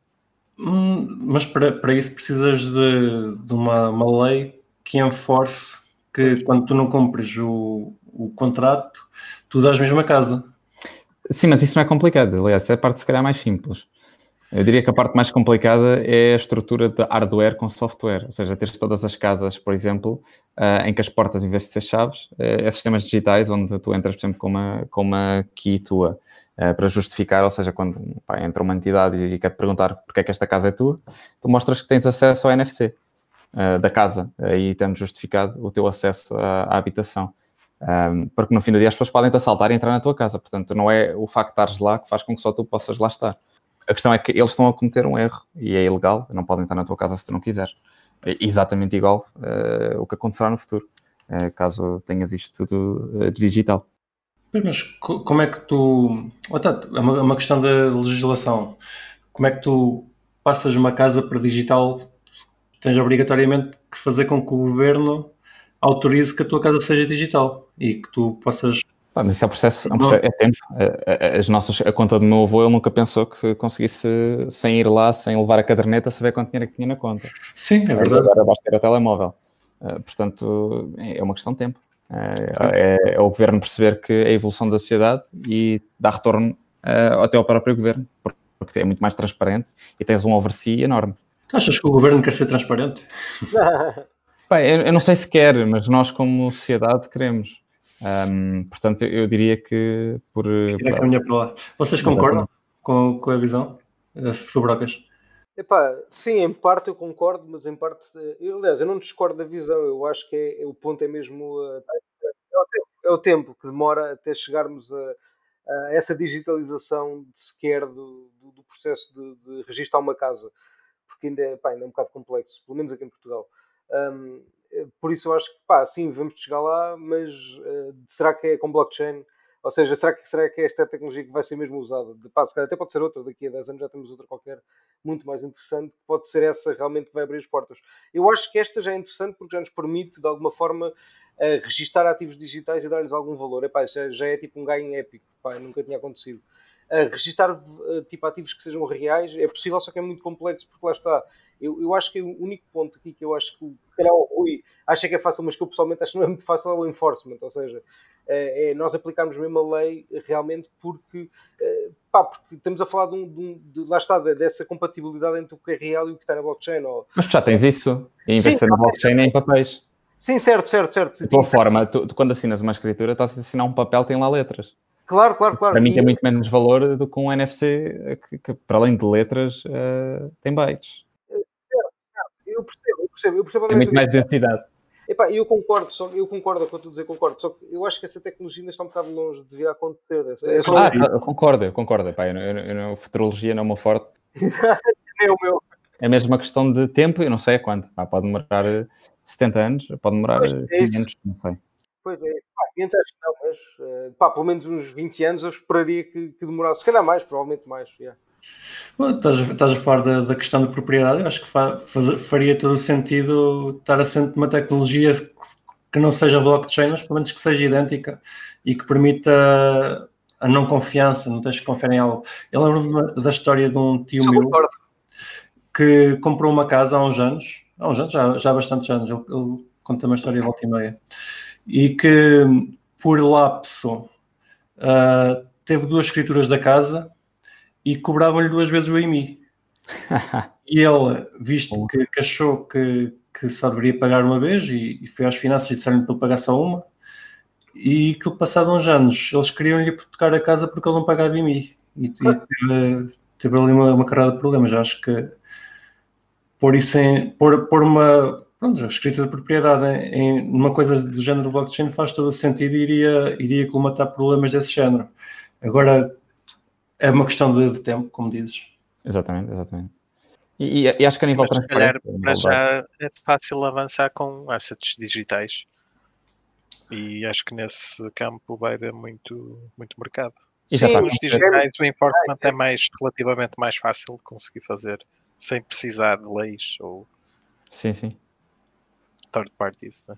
Hum, mas para, para isso precisas de, de uma, uma lei que enforce que quando tu não cumpres o, o contrato, tu dás mesmo a casa. Sim, mas isso não é complicado. Aliás, é a parte se calhar mais simples. Eu diria que a parte mais complicada é a estrutura de hardware com software, ou seja, teres todas as casas, por exemplo, uh, em que as portas, em vez de ser chaves, uh, é sistemas digitais onde tu entras, por exemplo, com uma, com uma key tua uh, para justificar, ou seja, quando pá, entra uma entidade e, e quer te perguntar porque é que esta casa é tua, tu mostras que tens acesso ao NFC da casa, aí tendo justificado o teu acesso à, à habitação. Um, porque no fim do dia as pessoas podem te assaltar e entrar na tua casa, portanto, não é o facto de estares lá que faz com que só tu possas lá estar. A questão é que eles estão a cometer um erro e é ilegal, não podem estar na tua casa se tu não quiseres. É exatamente igual uh, o que acontecerá no futuro, uh, caso tenhas isto tudo uh, digital. Mas como é que tu. É uma, é uma questão da legislação. Como é que tu passas uma casa para digital? Tens obrigatoriamente que fazer com que o governo autorize que a tua casa seja digital e que tu possas Pá, mas isso é, um processo, é, um processo, é tempo. As nossas, a conta do meu avô, ele nunca pensou que conseguisse, sem ir lá, sem levar a caderneta, saber quanto dinheiro é que tinha na conta. Sim, é verdade. Agora basta ter o telemóvel. Uh, portanto, é é uma questão de tempo. Uh, é, é o governo perceber que é a evolução da sociedade e dar retorno uh, até ao próprio governo, por- porque é muito mais transparente e tens um oversee enorme. Tu achas que o governo quer ser transparente? Bem, eu, eu não sei se quer, mas nós, como sociedade, queremos. Um, portanto, eu diria que por. Tira a caminha para lá. Vocês concordam com, com a visão? Fubrocas? Epá, sim, em parte eu concordo, mas em parte. eh, Eu, aliás, eu não discordo da visão. Eu acho que é, o ponto é mesmo. eh, é, o tempo, é o tempo que demora até chegarmos a, a essa digitalização de sequer do, do, do processo de, de registrar uma casa. Porque ainda é, pá, ainda é um bocado complexo, pelo menos aqui em Portugal. Um, eh, por isso eu acho que, pá, sim, vamos chegar lá, mas eh, será que é com blockchain? Ou seja, será que, será que é esta tecnologia que vai ser mesmo usada? De, pá, se calhar até pode ser outra, daqui a 10 anos já temos outra qualquer muito mais interessante, pode ser essa realmente que vai abrir as portas. Eu acho que esta já é interessante porque já nos permite, de alguma forma, uh, registar ativos digitais e dar-lhes algum valor. Epá, já, já é tipo um ganho épico, Pá, nunca tinha acontecido. Uh, registar uh, tipo ativos que sejam reais é possível, só que é muito complexo, porque lá está. Eu, eu acho que o único ponto aqui que eu acho que, se calhar, o Rui acha que é fácil, mas que eu pessoalmente acho que não é muito fácil, é o enforcement, ou seja, é, é nós aplicarmos mesmo a lei realmente porque, eh, pá, porque estamos a falar de, um, de, um, de lá está, dessa compatibilidade entre o que é real e o que está na blockchain. Ou... Mas tu já tens isso, em vez de ser na blockchain, é em papéis. Sim, certo, certo, certo. De tua forma, tu, tu, quando assinas uma escritura, estás a assinar um papel, tem lá letras. Claro, claro, claro. Para mim tem muito menos valor do que um NFC que, que para além de letras, uh, tem bytes. Eu percebo, eu percebo. Eu percebo tem muito mais densidade. Epá, eu concordo, só, eu concordo com o que eu estou a dizer, concordo. Só que eu acho que essa tecnologia ainda está um bocado longe de vir a acontecer. É só ah, eu concordo, eu concordo. Epá, eu, eu, eu, futurologia não é uma forte. é o meu. É mesmo uma questão de tempo, eu não sei a quanto. Pá, pode demorar 70 anos, pode demorar Pois, é 500, não sei. Pois é, pá, 500 acho que não, mas pá, pelo menos uns 20 anos eu esperaria que, que demorasse. Se calhar mais, provavelmente mais. Yeah. Bom, estás, estás, a falar da, da, questão da propriedade, eu acho que fa, faz, faria todo o sentido estar assente numa tecnologia que não seja blockchain, mas pelo menos que seja idêntica e que permita a não confiança, não tens que confiar em algo. Eu lembro da história de um tio Só meu concordo. que comprou uma casa há uns anos, há uns anos, já, já há bastantes anos, ele, ele conta uma história volta e meia, e que por lapso uh, teve duas escrituras da casa e cobravam-lhe duas vezes o IMI. e ele, visto que, que achou que, que, só deveria pagar uma vez e, e foi às finanças e disseram-lhe para ele pagar só uma, e que passado uns anos eles queriam-lhe hipotecar a casa porque ele não pagava IMI. E, e teve, teve, ali uma, uma carrada de problemas. Acho que pôr isso em. pôr, pôr uma. Pronto, a escrita de propriedade em, em uma coisa do género blockchain faz todo o sentido e iria, iria colmatar problemas desse género. Agora, é uma questão de, de tempo, como dizes. Exatamente, exatamente. E, e, e acho que a nível Mas, transparente. Para já é fácil avançar com assets digitais. E acho que nesse campo vai haver muito, muito mercado. A Os digitais, o enforcement é mais, relativamente mais fácil de conseguir fazer sem precisar de leis ou Sim, sim. Third parties. Né?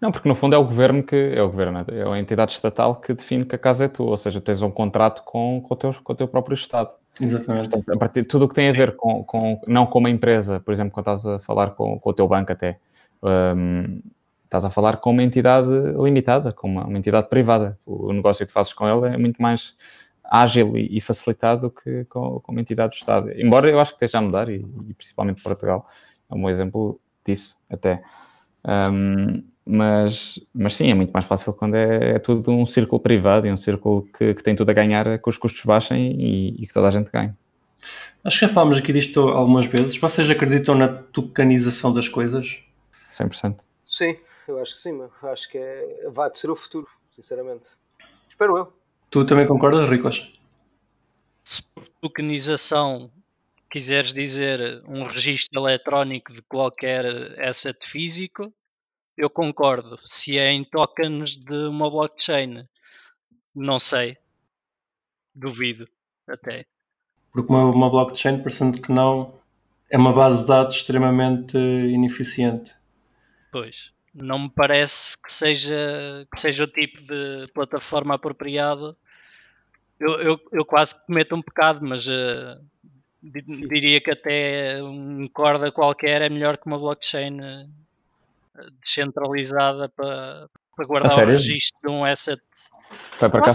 Não, porque no fundo é o governo que é o governo, é a entidade estatal que define que a casa é tua, ou seja, tens um contrato com, com, o, teu, com o teu próprio Estado. Exatamente. Portanto, a partir de tudo o que tem a ver com, com, não com uma empresa, por exemplo, quando estás a falar com, com o teu banco até, um, estás a falar com uma entidade limitada, com uma, uma, entidade privada. O negócio que fazes com ele é muito mais ágil e, e facilitado do que com, com, uma entidade do Estado. Embora eu acho que esteja a mudar, e, e principalmente Portugal é um bom exemplo disso até. Um, mas, mas sim, é muito mais fácil quando é, é, tudo um círculo privado e um círculo que, que tem tudo a ganhar que os custos baixem e, e, que toda a gente ganhe. Acho que já falámos aqui disto algumas vezes. Vocês acreditam na tokenização das coisas? 100%. Sim, eu acho que sim, acho que é, vai ser o futuro, sinceramente. Espero eu. Tu também concordas, Riclas? Se por tokenização quiseres dizer um registro eletrónico de qualquer asset físico, eu concordo. Se é em tokens de uma blockchain, não sei. Duvido até. Porque uma, uma blockchain, parecendo que não, é uma base de dados extremamente ineficiente. Pois. não me parece que seja, que seja o tipo de plataforma apropriado. Eu, eu, eu quase cometo um pecado, mas uh, diria que até um corda qualquer é melhor que uma blockchain uh, descentralizada para, para guardar o registro de um asset. Foi para cá.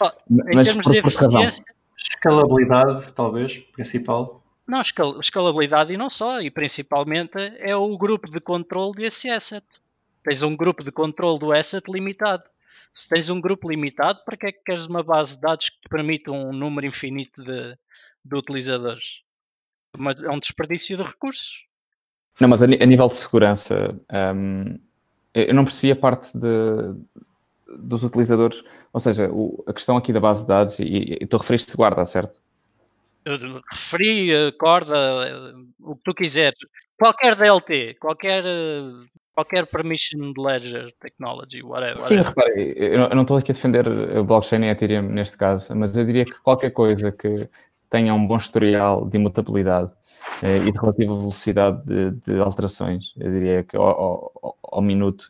Oh, em mas termos de eficiência. Escalabilidade, talvez, principal. Não, escal escalabilidade e não só, e principalmente é o grupo de controle desse asset. Tens um grupo de controle do asset limitado. Se tens um grupo limitado, para que é que queres uma base de dados que te permita um número infinito de, de utilizadores? é um desperdício de recursos. Não, mas a, a nível de segurança, um, eu não percebi a parte de, dos utilizadores, ou seja, o, a questão aqui da base de dados, e, e tu referiste guarda, certo? Eu referi, corda, o que tu quiseres. Qualquer DLT, qualquer, qualquer permission ledger technology, whatever. Sim, repare, eu não estou aqui a defender a blockchain e a Ethereum neste caso, mas eu diria que qualquer coisa que tenha um bom historial de imutabilidade eh, e de relativa velocidade de, de, alterações, eu diria que ao, ao, ao minuto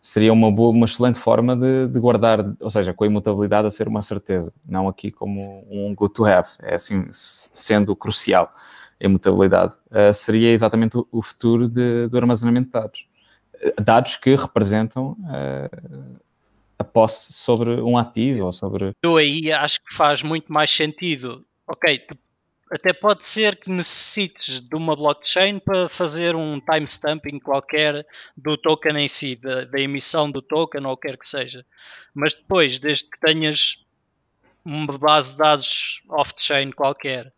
seria uma, boa, uma excelente forma de, de, guardar, ou seja, com a imutabilidade a ser uma certeza, não aqui como um good to have, é assim, sendo crucial a imutabilidade. Uh, seria exatamente o, o futuro de, do armazenamento de dados. Eh, dados que representam uh, a posse sobre um ativo ou sobre... Eu aí acho que faz muito mais sentido, ok, até pode ser que necessites de uma blockchain para fazer um timestamping qualquer do token em si, da, da emissão do token ou quer que seja. Mas depois, desde que tenhas uma base de dados off-chain qualquer,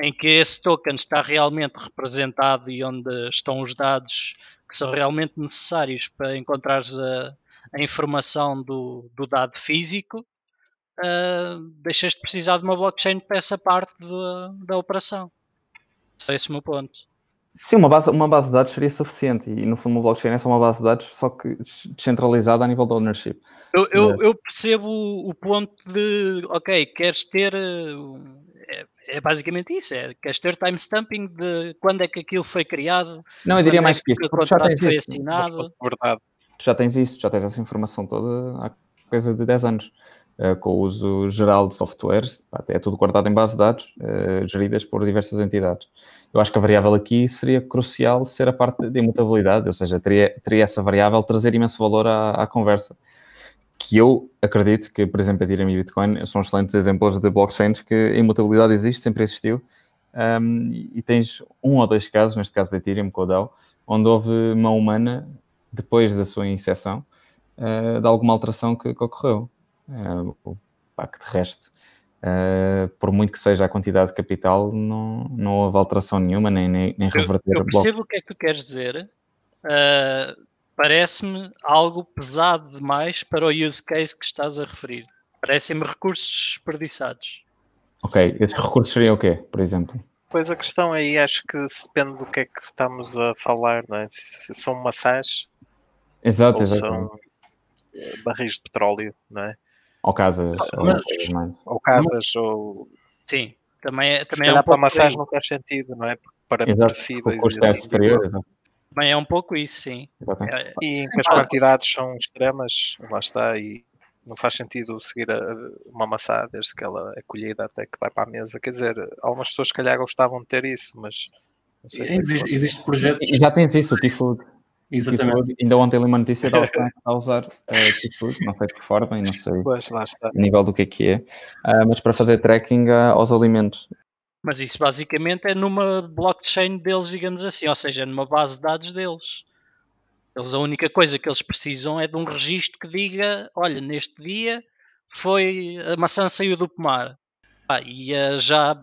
em que esse token está realmente representado e onde estão os dados que são realmente necessários para encontrares a, a informação do, do dado físico, uh, deixas de precisar de uma blockchain para essa parte de, da operação. Só esse é o meu ponto. Sim, uma base, uma base de dados seria suficiente e no fundo uma blockchain é só uma base de dados só que descentralizada a nível de ownership. Eu, eu, eu percebo o ponto de, ok, queres ter, é, é, basicamente isso, é, queres ter timestamping de quando é que aquilo foi criado. Não, eu diria é mais que, que isso, o contrato foi isso. assinado. Verdade. Tu já tens isso, já tens essa informação toda há coisa de 10 anos. Uh, com o uso geral de softwares, é tudo guardado em base de dados, uh, geridas por diversas entidades. Eu acho que a variável aqui seria crucial ser a parte de imutabilidade, ou seja, teria, teria essa variável trazer imenso valor à, à conversa. Que eu acredito que, por exemplo, a Ethereum e Bitcoin são excelentes exemplos de blockchains que a imutabilidade existe, sempre existiu, um, e tens um ou dois casos, neste caso da Ethereum com o DAO, onde houve mão humana, depois da sua inserção, uh, de alguma alteração que, que ocorreu uh, o pacto de resto. Uh, por muito que seja a quantidade de capital, não, não houve alteração nenhuma, nem, nem, nem reverter eu, eu percebo o que é que tu queres dizer. Uh, Parece-me algo pesado demais para o use case que estás a referir. Parecem-me recursos desperdiçados. Ok, esses recursos seriam o quê, por exemplo? Pois a questão aí acho que depende do que é que estamos a falar, não é? Se são massás exato, ou exato. são barris de petróleo, não é? Ou casas. Mas, ou, ou casas, ou. Sim, também é. Também é um para massagem não faz sentido, não é? Para depressivas. O custo é assim, superior, exato. Também é um pouco isso, sim. Exatamente. E as quantidades são extremas, lá está, e não faz sentido seguir a, uma maçã desde que ela é colhida até que vai para a mesa. Quer dizer, algumas pessoas, se calhar, gostavam de ter isso, mas. Existe, existe projetos. Já tens isso, o T-Food. Exatamente. ainda ontem li uma notícia de alguém a usar uh, não sei de que forma e não sei pois, o nível do que é que é, uh, mas para fazer tracking uh, aos alimentos. Mas isso basicamente é numa blockchain deles, digamos assim, ou seja, numa base de dados deles. Eles, a única coisa que eles precisam é de um registro que diga: olha, neste dia foi a maçã saiu do pomar. Ah, e já,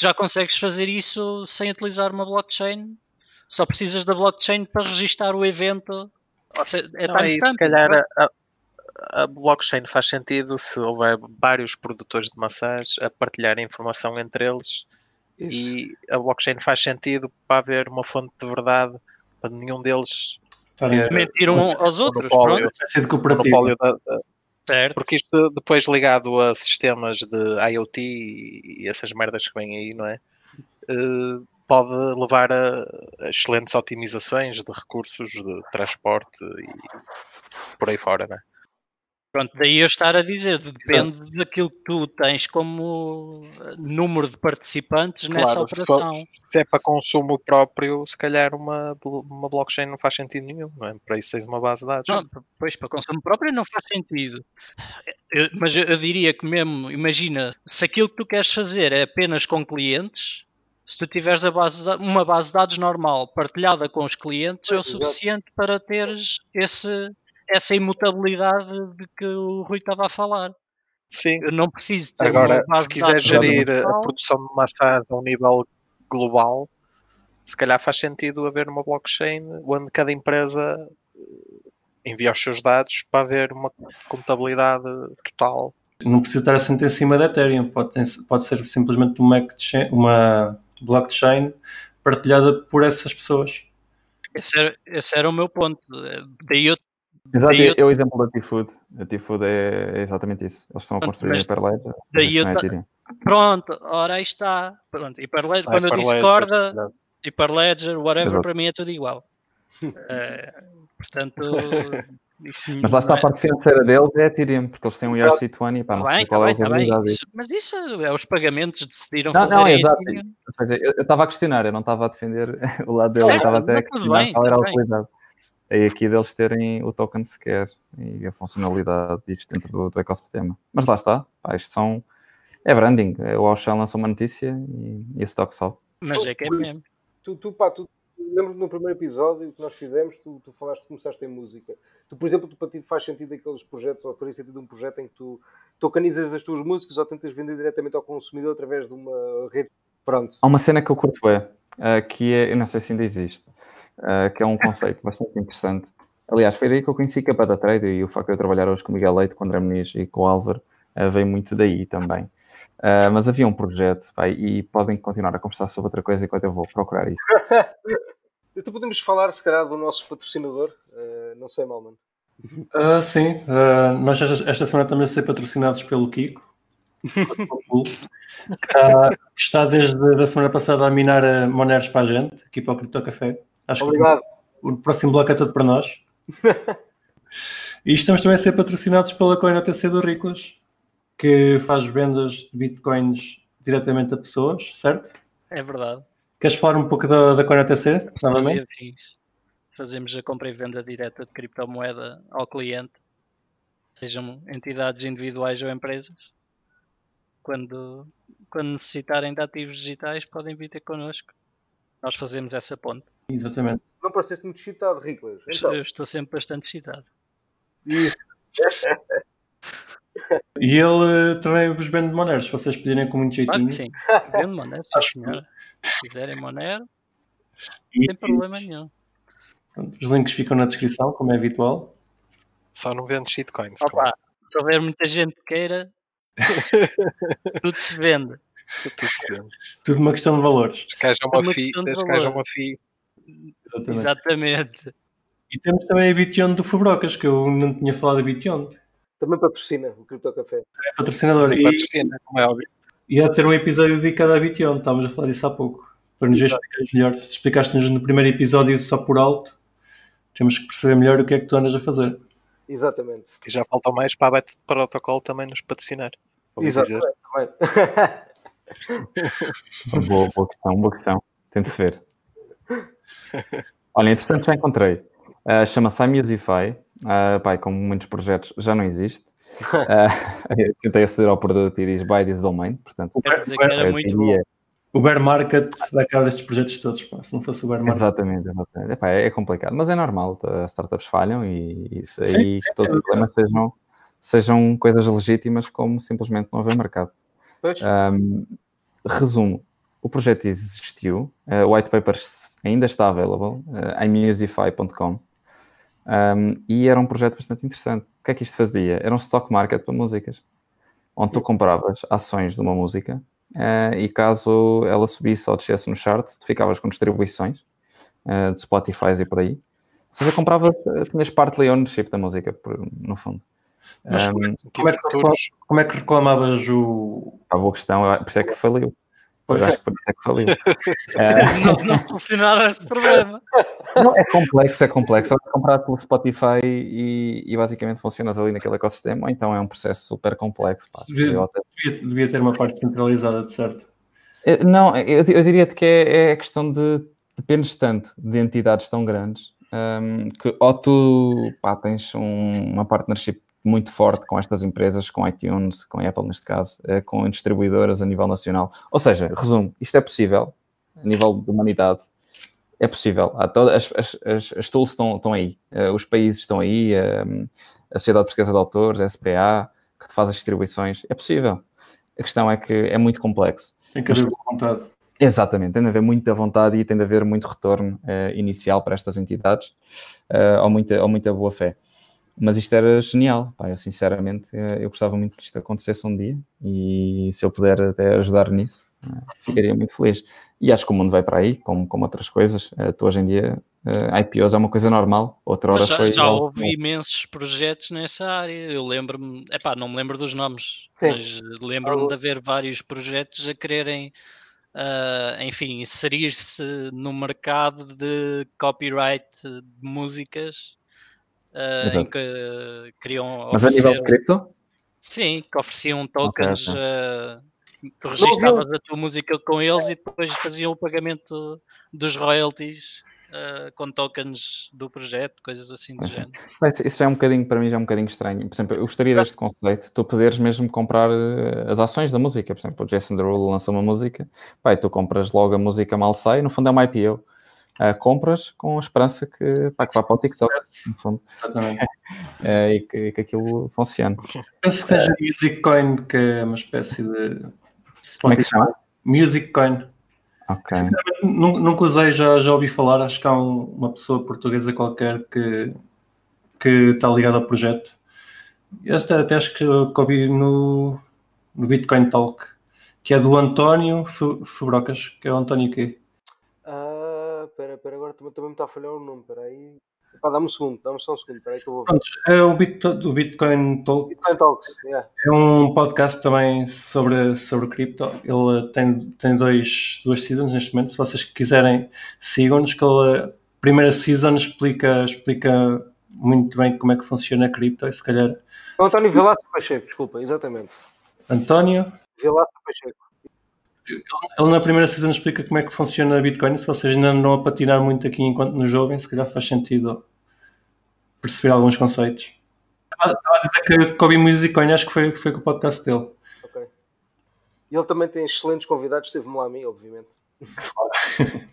já consegues fazer isso sem utilizar uma blockchain só precisas da blockchain para registar o evento. Seja, é timestamp. Se calhar a, a, blockchain faz sentido se houver vários produtores de maçãs a partilhar informação entre eles. Isso. E a blockchain faz sentido para haver uma fonte de verdade para nenhum deles ter mentir um aos outros. Monopólio. Da, da, certo. Porque isto depois ligado a sistemas de IoT e essas merdas que vêm aí, não é? Uh, pode levar a excelentes otimizações de recursos de transporte e por aí fora, né? Pronto, daí eu estar a dizer, depende Exato. daquilo que tu tens como número de participantes claro, nessa operação. Se, se, é para consumo próprio, se calhar uma, uma blockchain não faz sentido nenhum, não é? Para isso tens uma base de dados. Não, pois, para consumo próprio não faz sentido. Eu, mas eu, eu diria que mesmo, imagina, se aquilo que tu queres fazer é apenas com clientes, se tu tiveres base de, uma base de dados normal partilhada com os clientes, é o suficiente para teres esse essa imutabilidade de que o Rui estava a falar. Sim. Eu não preciso ter Agora, se quiser gerir a produção de massas a um nível global, se calhar faz sentido haver uma blockchain onde cada empresa eh, envia os seus dados para haver uma contabilidade total. Não precisa estar assente em cima da Ethereum, pode, ter, pode ser simplesmente uma, uma blockchain partilhada por essas pessoas. Esse era, esse era o meu ponto. Daí eu Exato, daí é o exemplo da T-Food. A T-Food é, exatamente isso. Eles estão a construir mas, Hyperledger. Daí eu ta... Pronto, ora aí está. Pronto, Hyperledger, quando eu disse corda, Hyperledger, whatever, Exato. para mim é tudo igual. uh, portanto, mas lá está a parte financeira deles é a Ethereum, porque eles têm um ERC20 e pá, não sei qual é a bem. Isso, Mas isso é os pagamentos decidiram não, fazer não, exato. Eu estava a questionar, eu não estava a defender o lado dele, eu estava até a questionar bem, qual era a utilidade é aqui deles terem o token sequer e a funcionalidade disto dentro do, do ecossistema. Mas lá está, pá, isto são. É branding. O Auchan lançou uma notícia e, e esse toque sobe. Mas é que é mesmo. Tu, tu, pá, tu lembro no primeiro episódio que nós fizemos, tu, tu falaste que começaste em música. Tu, por exemplo, tu, para ti faz sentido aqueles projetos, ou faria sentido um projeto em que tu tocanizas as tuas músicas ou tentas vender diretamente ao consumidor através de uma rede. Pronto. Há uma cena que eu curto uh, que é, eu não sei se ainda existe, uh, que é um conceito bastante interessante. Aliás, foi daí que eu conheci a Pata Trade e o facto de eu trabalhar hoje com o Miguel Leite, com o André Muniz e com o Álvaro uh, veio muito daí também. Uh, mas havia um projeto vai, e podem continuar a conversar sobre outra coisa enquanto eu vou procurar isso. então podemos falar, se calhar, do nosso patrocinador, uh, não sei, Malman. Uh, sim, nós esta semana também ser patrocinados pelo Kiko, que está, que está desde a semana passada a minar Moneros para a gente, aqui para o Cripto Café. Acho Obrigado. que o, próximo bloco é todo para nós. e estamos também a ser patrocinados pela CoinOTC do Riclas, que faz vendas de bitcoins diretamente a pessoas, certo? É verdade. Queres falar um pouco da, da CoinOTC? Novamente? Fazemos a compra e venda direta de criptomoeda ao cliente, sejam entidades individuais ou empresas. Quando, quando necessitarem de ativos digitais, podem vir ter connosco. Nós fazemos essa ponte. Exatamente. Não pareceste muito excitado, Riclas. Então. Eu estou sempre bastante excitado. Isso. E ele também vos vende Monero, se vocês pedirem com muito jeitinho. Claro que sim. Vende Monero, senhora. Se quiserem Monero, não tem problema nenhum. Pronto, os links ficam na descrição, como é habitual. Só não vende shitcoins. Opa, se houver muita gente que queira, tudo se vende. Tudo se vende. Tudo uma questão de valores. Que haja uma, uma questão de valor. uma FII Exatamente. Exatamente. E temos também a Bition do Fubrocas, que eu não tinha falado da Bition. Também patrocina o Cripto Café. É patrocinador. E, patrocina, como é óbvio. Ia ter um episódio dedicado à Bition, estávamos a falar disso há pouco. Para nos explicar melhor. Explicaste-nos no primeiro episódio só por alto. Temos que perceber melhor o que é que tu andas a fazer. Exatamente. E já falta mais para a Bet Protocol também nos patrocinar. Exatamente. boa, boa questão, boa questão. Tem de se ver. Olha, entretanto já encontrei. Uh, Chama-se iMusify. Uh, pai, como muitos projetos, já não existe. Uh, tentei aceder ao produto e diz buy this domain. Portanto, dizer que era muito bom. O bear market da cara destes projetos todos, pá, se não fosse o bear market. Exatamente, exatamente. Epá, é, complicado, mas é normal, as startups falham e, isso, sim, que todos os problemas sejam, sejam coisas legítimas como simplesmente não haver mercado. Um, resumo, o projeto existiu, uh, o white paper ainda está available, uh, imusify.com, um, e era um projeto bastante interessante. O que é que isto fazia? Era um stock market para músicas, onde tu compravas ações de uma música uh, e caso ela subisse ou descesse no chart, tu ficavas com distribuições uh, de Spotify e por aí. Ou seja, compravas, tinhas partly ownership da música, no fundo. Mas um, como, é que, como, é que, reclamavas o. A boa questão, por isso é que faliu. Eu acho que por isso é que faliu. não, não solucionaram esse problema. Não, é complexo, é complexo. É comprado pelo Spotify e, e, basicamente funcionas ali naquele ecossistema, ou então é um processo super complexo. Pá. Devia, devia, devia, ter uma parte centralizada, de certo. Eh, não, eu, eu diria-te que é, é a questão de dependes tanto de entidades tão grandes um, que ou tu pá, tens um, uma partnership muito forte com estas empresas, com iTunes, com Apple neste caso, eh, com distribuidoras a nível nacional. Ou seja, resumo, isto é possível a nível de humanidade. É possível. Todas, as, as, as tools estão, estão aí, uh, os países estão aí, uh, a Sociedade Portuguesa de Autores, a SPA, que faz as distribuições. É possível. A questão é que é muito complexo. Tem que haver vontade. Exatamente, tem de haver muita vontade e tem de haver muito retorno uh, inicial para estas entidades ou, muita, ou muita boa fé. Mas isto era genial, pá, eu sinceramente eu gostava muito que isto acontecesse um dia e se eu puder até ajudar nisso, ficaria muito feliz. E acho que o mundo vai para aí, como, como outras coisas. Uh, tu hoje em dia, uh, IPOs é uma coisa normal, outra hora já, foi... Já houve imensos projetos nessa área, eu lembro-me, epá, não me lembro dos nomes, Sim. mas lembro-me de haver vários projetos a quererem, uh, enfim, inserir-se no mercado de copyright de músicas uh, em que queriam Mas a nível de cripto? Sim, que ofereciam tokens. Okay, okay. Uh, tu registavas a tua música com eles e depois faziam o pagamento dos royalties uh, com tokens do projeto, coisas assim do género. Isso é um bocadinho, para mim, já é um bocadinho estranho. Por exemplo, eu gostaria deste conceito, tu poderes mesmo comprar as ações da música. Por exemplo, o Jason Derulo lança uma música, pai, tu compras logo a música mal sai, no fundo é uma IPO uh, compras com a esperança que, pá, que vá para o TikTok, no fundo. Exatamente. uh, e, que, que aquilo funcione. Penso que seja Music Coin, que é uma espécie de. Como é que chama? Music Coin. Okay. Nunca usei, já, já ouvi falar. Acho que há um, uma pessoa portuguesa qualquer que, que está ligada ao projeto. Este até acho que, que ouvi no, no Bitcoin Talk, que é do António Fubrocas, que é o António quê? Espera, espera, agora também, também me está a falhar o nome, espera aí. Pá, dá-me um segundo, dá-me só um segundo, espera aí que eu vou Pronto, é o, Bit, o Bitcoin Talks. Bitcoin Talks, yeah. É um podcast também sobre, sobre cripto. Ele tem, tem dois, duas seasons neste momento. Se vocês quiserem, sigam-nos, que ele, a primeira season explica, explica muito bem como é que funciona a cripto e se calhar... António Velasco Pacheco, desculpa, exatamente. António? Velasco Pacheco. Ele na primeira season explica como é que funciona a Bitcoin. Se vocês ainda não a patinar muito aqui enquanto nos jovem, se calhar faz sentido perceber alguns conceitos. Estava a dizer que Kobe Music Coin acho que foi, foi com o podcast dele. Ok. E ele também tem excelentes convidados, esteve-me lá a mim, obviamente. Claro.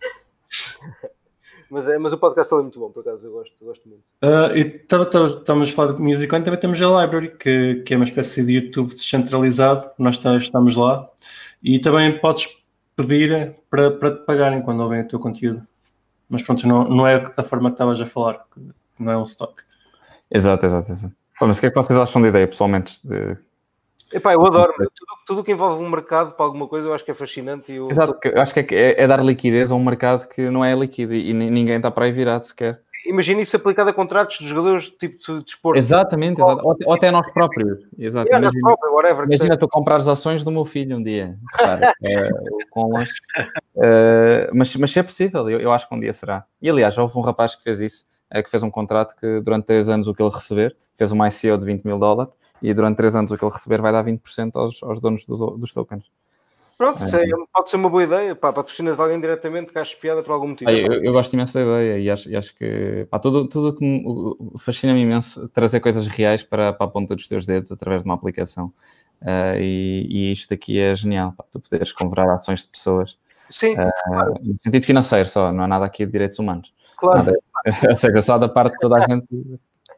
mas, é, mas o podcast é muito bom, por acaso, eu gosto, eu gosto muito. Uh, e estamos a falar de Music Coin, também temos a Library, que, que é uma espécie de YouTube descentralizado. Nós estamos lá. E também podes pedir para, para te pagarem quando ouvem o teu conteúdo. Mas pronto, não, não é da forma que estavas a falar, não é um stock. Exato, exato, exato. mas o que é que vocês acham da ideia, pessoalmente? De... Epá, eu adoro tudo, tudo que envolve um mercado para alguma coisa eu acho que é fascinante. Eu... Exato, eu acho que é, é, dar liquidez a um mercado que não é líquido e ninguém está para aí virado sequer imagina isso aplicado a contratos de jogadores tipo de desporto. Exatamente, exato. Ou, ou, até a nós próprios. Exato. Yeah, imagina, próprio, whatever, imagina tu comprar as ações do meu filho um dia. É, com. Uh, mas, mas se é possível, eu, eu, acho que um dia será. E aliás, houve um rapaz que fez isso, é, que fez um contrato que durante 3 anos o que ele receber, fez uma ICO de 20 mil dólares, e durante 3 anos o que ele receber vai dar 20% aos, aos donos dos, dos tokens. Pronto, é. é. pode ser uma boa ideia. Pá, patrocinas alguém diretamente que achas piada por algum motivo. Ah, eu, eu, gosto imenso da ideia e acho, e acho que pá, tudo, tudo que fascina-me imenso trazer coisas reais para, para a ponta dos teus dedos através de uma aplicação. Uh, e, e, isto aqui é genial. Pá, tu poderes comprar ações de pessoas. Sim. Uh, claro. No sentido financeiro só, não há nada aqui de direitos humanos. Claro. Nada, ou seja, só da parte que toda a gente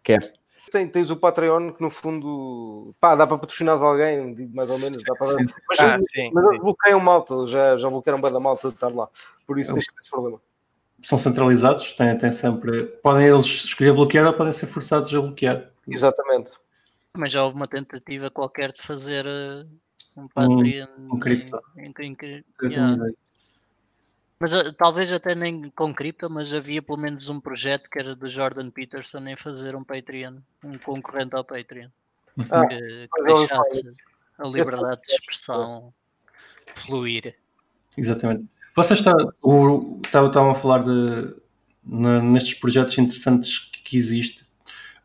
quer tem, tens o Patreon que no fundo pá, dá para patrocinar alguém, mais ou menos, dá para mas, ah, sim, mas sim. bloqueiam malta, já, já bloquearam bem da malta de estar lá, por isso tens esse problema. São centralizados, têm, têm sempre. Podem eles escolher bloquear ou podem ser forçados a bloquear. Exatamente. Mas já houve uma tentativa qualquer de fazer uh, um Patreon um, um cripto. Em, em, em, yeah. Mas uh, talvez até nem com cripto, mas havia pelo menos um projeto que era do Jordan Peterson em fazer um Patreon, um concorrente ao Patreon, ah, que, que deixasse a liberdade de expressão fluir. Exatamente. Vocês está, o, estavam tá, a falar de, nestes projetos interessantes que, que existe.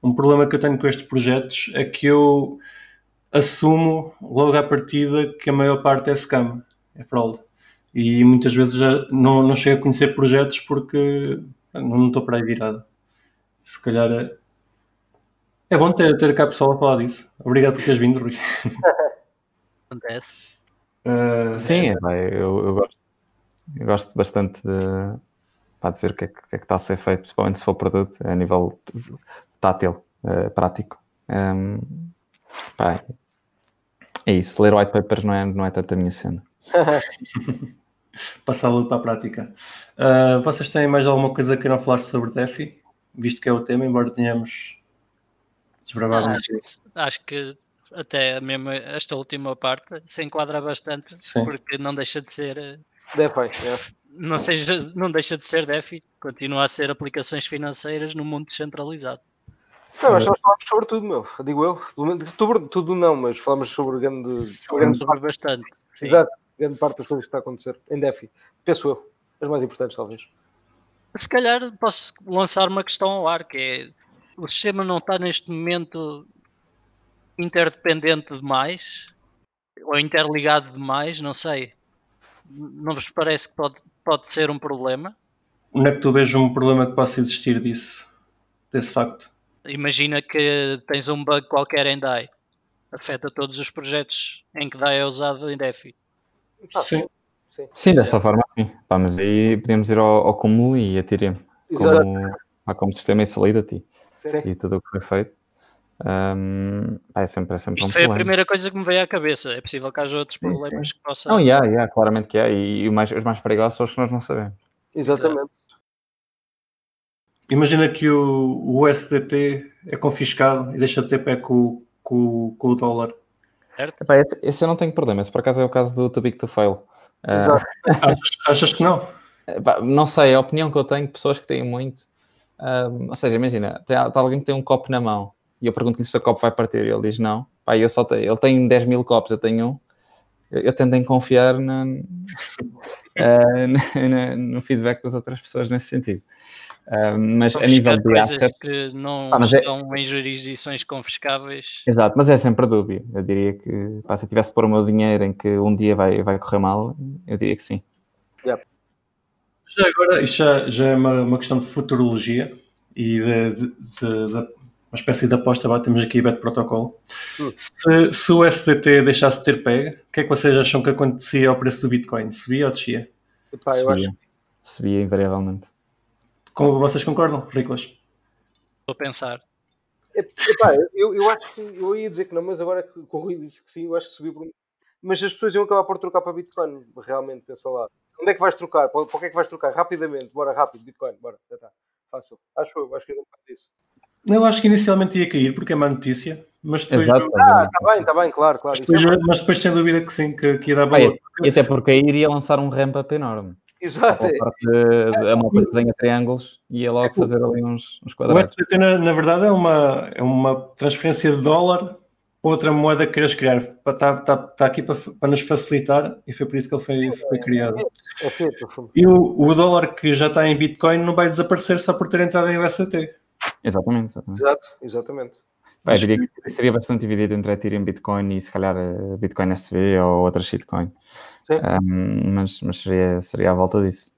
Um problema que eu tenho com estes projetos é que eu assumo logo à partida que a maior parte é scam, é fraude. E muitas vezes já não, não chego a conhecer projetos porque não estou para aí virado. Se calhar é, é bom ter, ter cá pessoal a falar disso. Obrigado por teres vindo, Rui. Acontece. Uh, Sim, é, eu, eu, gosto, eu gosto bastante de, pá, de ver o que é que, que, é que, está a ser feito, principalmente se for produto a nível tátil, uh, prático. Um, pá, é isso, ler white papers não é, não é tanto a minha cena. Passá-lo para a prática. Uh, vocês têm mais alguma coisa que não falar sobre DeFi? Visto que é o tema, embora tenhamos desbravado ah, acho, que, acho que até mesmo esta última parte se enquadra bastante, Sim. porque não deixa de ser. Eh, DeFi, é. não, seja, não deixa de ser DeFi, continua a ser aplicações financeiras no mundo descentralizado. Não, mas nós falamos sobre tudo, meu, digo eu. Tudo, tudo não, mas falamos sobre grande. Sobre bastante. Sim. Exato, grande parte das coisas que está a acontecer em DeFi. Penso eu. As mais importantes, talvez. Se calhar posso lançar uma questão ao ar, que é o sistema não está neste momento interdependente demais ou interligado demais, não sei. Não vos parece que pode, pode ser um problema? Onde é que tu vês um problema que possa existir disso, desse facto? Imagina que tens um bug qualquer em DAI. Afeta todos os projetos em que DAI é usado em DeFi. Sim. Sim, sim dessa forma sim. Pá, mas aí podemos ir ao, ao cúmulo e a Ethereum como, como sistema e Solidity sim. e tudo o que foi feito. Um, é sempre, é sempre Isto um foi problema. a primeira coisa que me veio à cabeça. É possível que haja outros problemas que possam. Não, yeah, yeah, claramente que é. E, e mais, os mais perigosos são os que nós não sabemos. Exatamente. Imagina que o, o USDT é confiscado e deixa de ter pé com, com, com o dólar. Epá, esse, esse, eu não tenho problema. Esse por acaso é o caso do Too Big to Fail. Uh... achas, achas, que não? Epá, não sei, a opinião que eu tenho de pessoas que têm muito. Um, ou seja, imagina, tem, tem, alguém que tem um copo na mão e eu pergunto-lhe se o copo vai partir e ele diz não. Pá, eu só tenho, ele tem 10 mil copos, eu tenho um. Eu, eu tento em confiar na, uh, na, no feedback das outras pessoas nesse sentido. Uh, mas Vamos a nível de asset... que não ah, estão é... em jurisdições confiscáveis. Exato, mas é sempre dúbio. Eu diria que pá, se eu tivesse de pôr o meu dinheiro em que um dia vai, vai correr mal, eu diria que sim. Yep. Já agora, isto já, já é uma, uma questão de futurologia e de, de, de, de uma espécie de aposta. Vá, temos aqui o Bet Protocol. Hum. Se, se, o SDT deixasse de ter pega, o que é que vocês acham que acontecia ao preço do Bitcoin? Subia ou descia? Epá, subia. Acho... subia invariavelmente. Como vocês concordam, Riclas? Estou a pensar. Epá, eu, eu acho que eu ia dizer que não, mas agora que o Rui disse que sim, eu acho que subiu por Mas as pessoas iam acabar por trocar para Bitcoin, realmente, pensa lá. Onde é que vais trocar? Para, para o que é que vais trocar? Rapidamente, bora rápido, Bitcoin, bora, já está. Fácil. Acho eu, acho que é um disso. Eu acho que inicialmente ia cair porque é má notícia, mas depois. Exato, ah, está bem, está bem, claro, claro. Mas depois, é mas depois sem dúvida que sim, que, que ia dar valor. E até porque aí iria lançar um ramp-up enorme. Exato. A, a malta desenha triângulos e ia logo fazer ali uns, uns quadrados. O FTT, na, na, verdade, é uma, é uma transferência de dólar para outra moeda que queres criar. Está, está, está aqui para, para nos facilitar e foi por isso que ele foi, foi criado. É, é, e o, o dólar que já está em Bitcoin não vai desaparecer só por ter entrado em USDT. Exatamente, exatamente. Exato, exatamente. Bem, eu diria que seria bastante dividido entre Ethereum, Bitcoin e se calhar eh, Bitcoin SV ou outra shitcoin. Um, mas mas seria, seria à volta disso.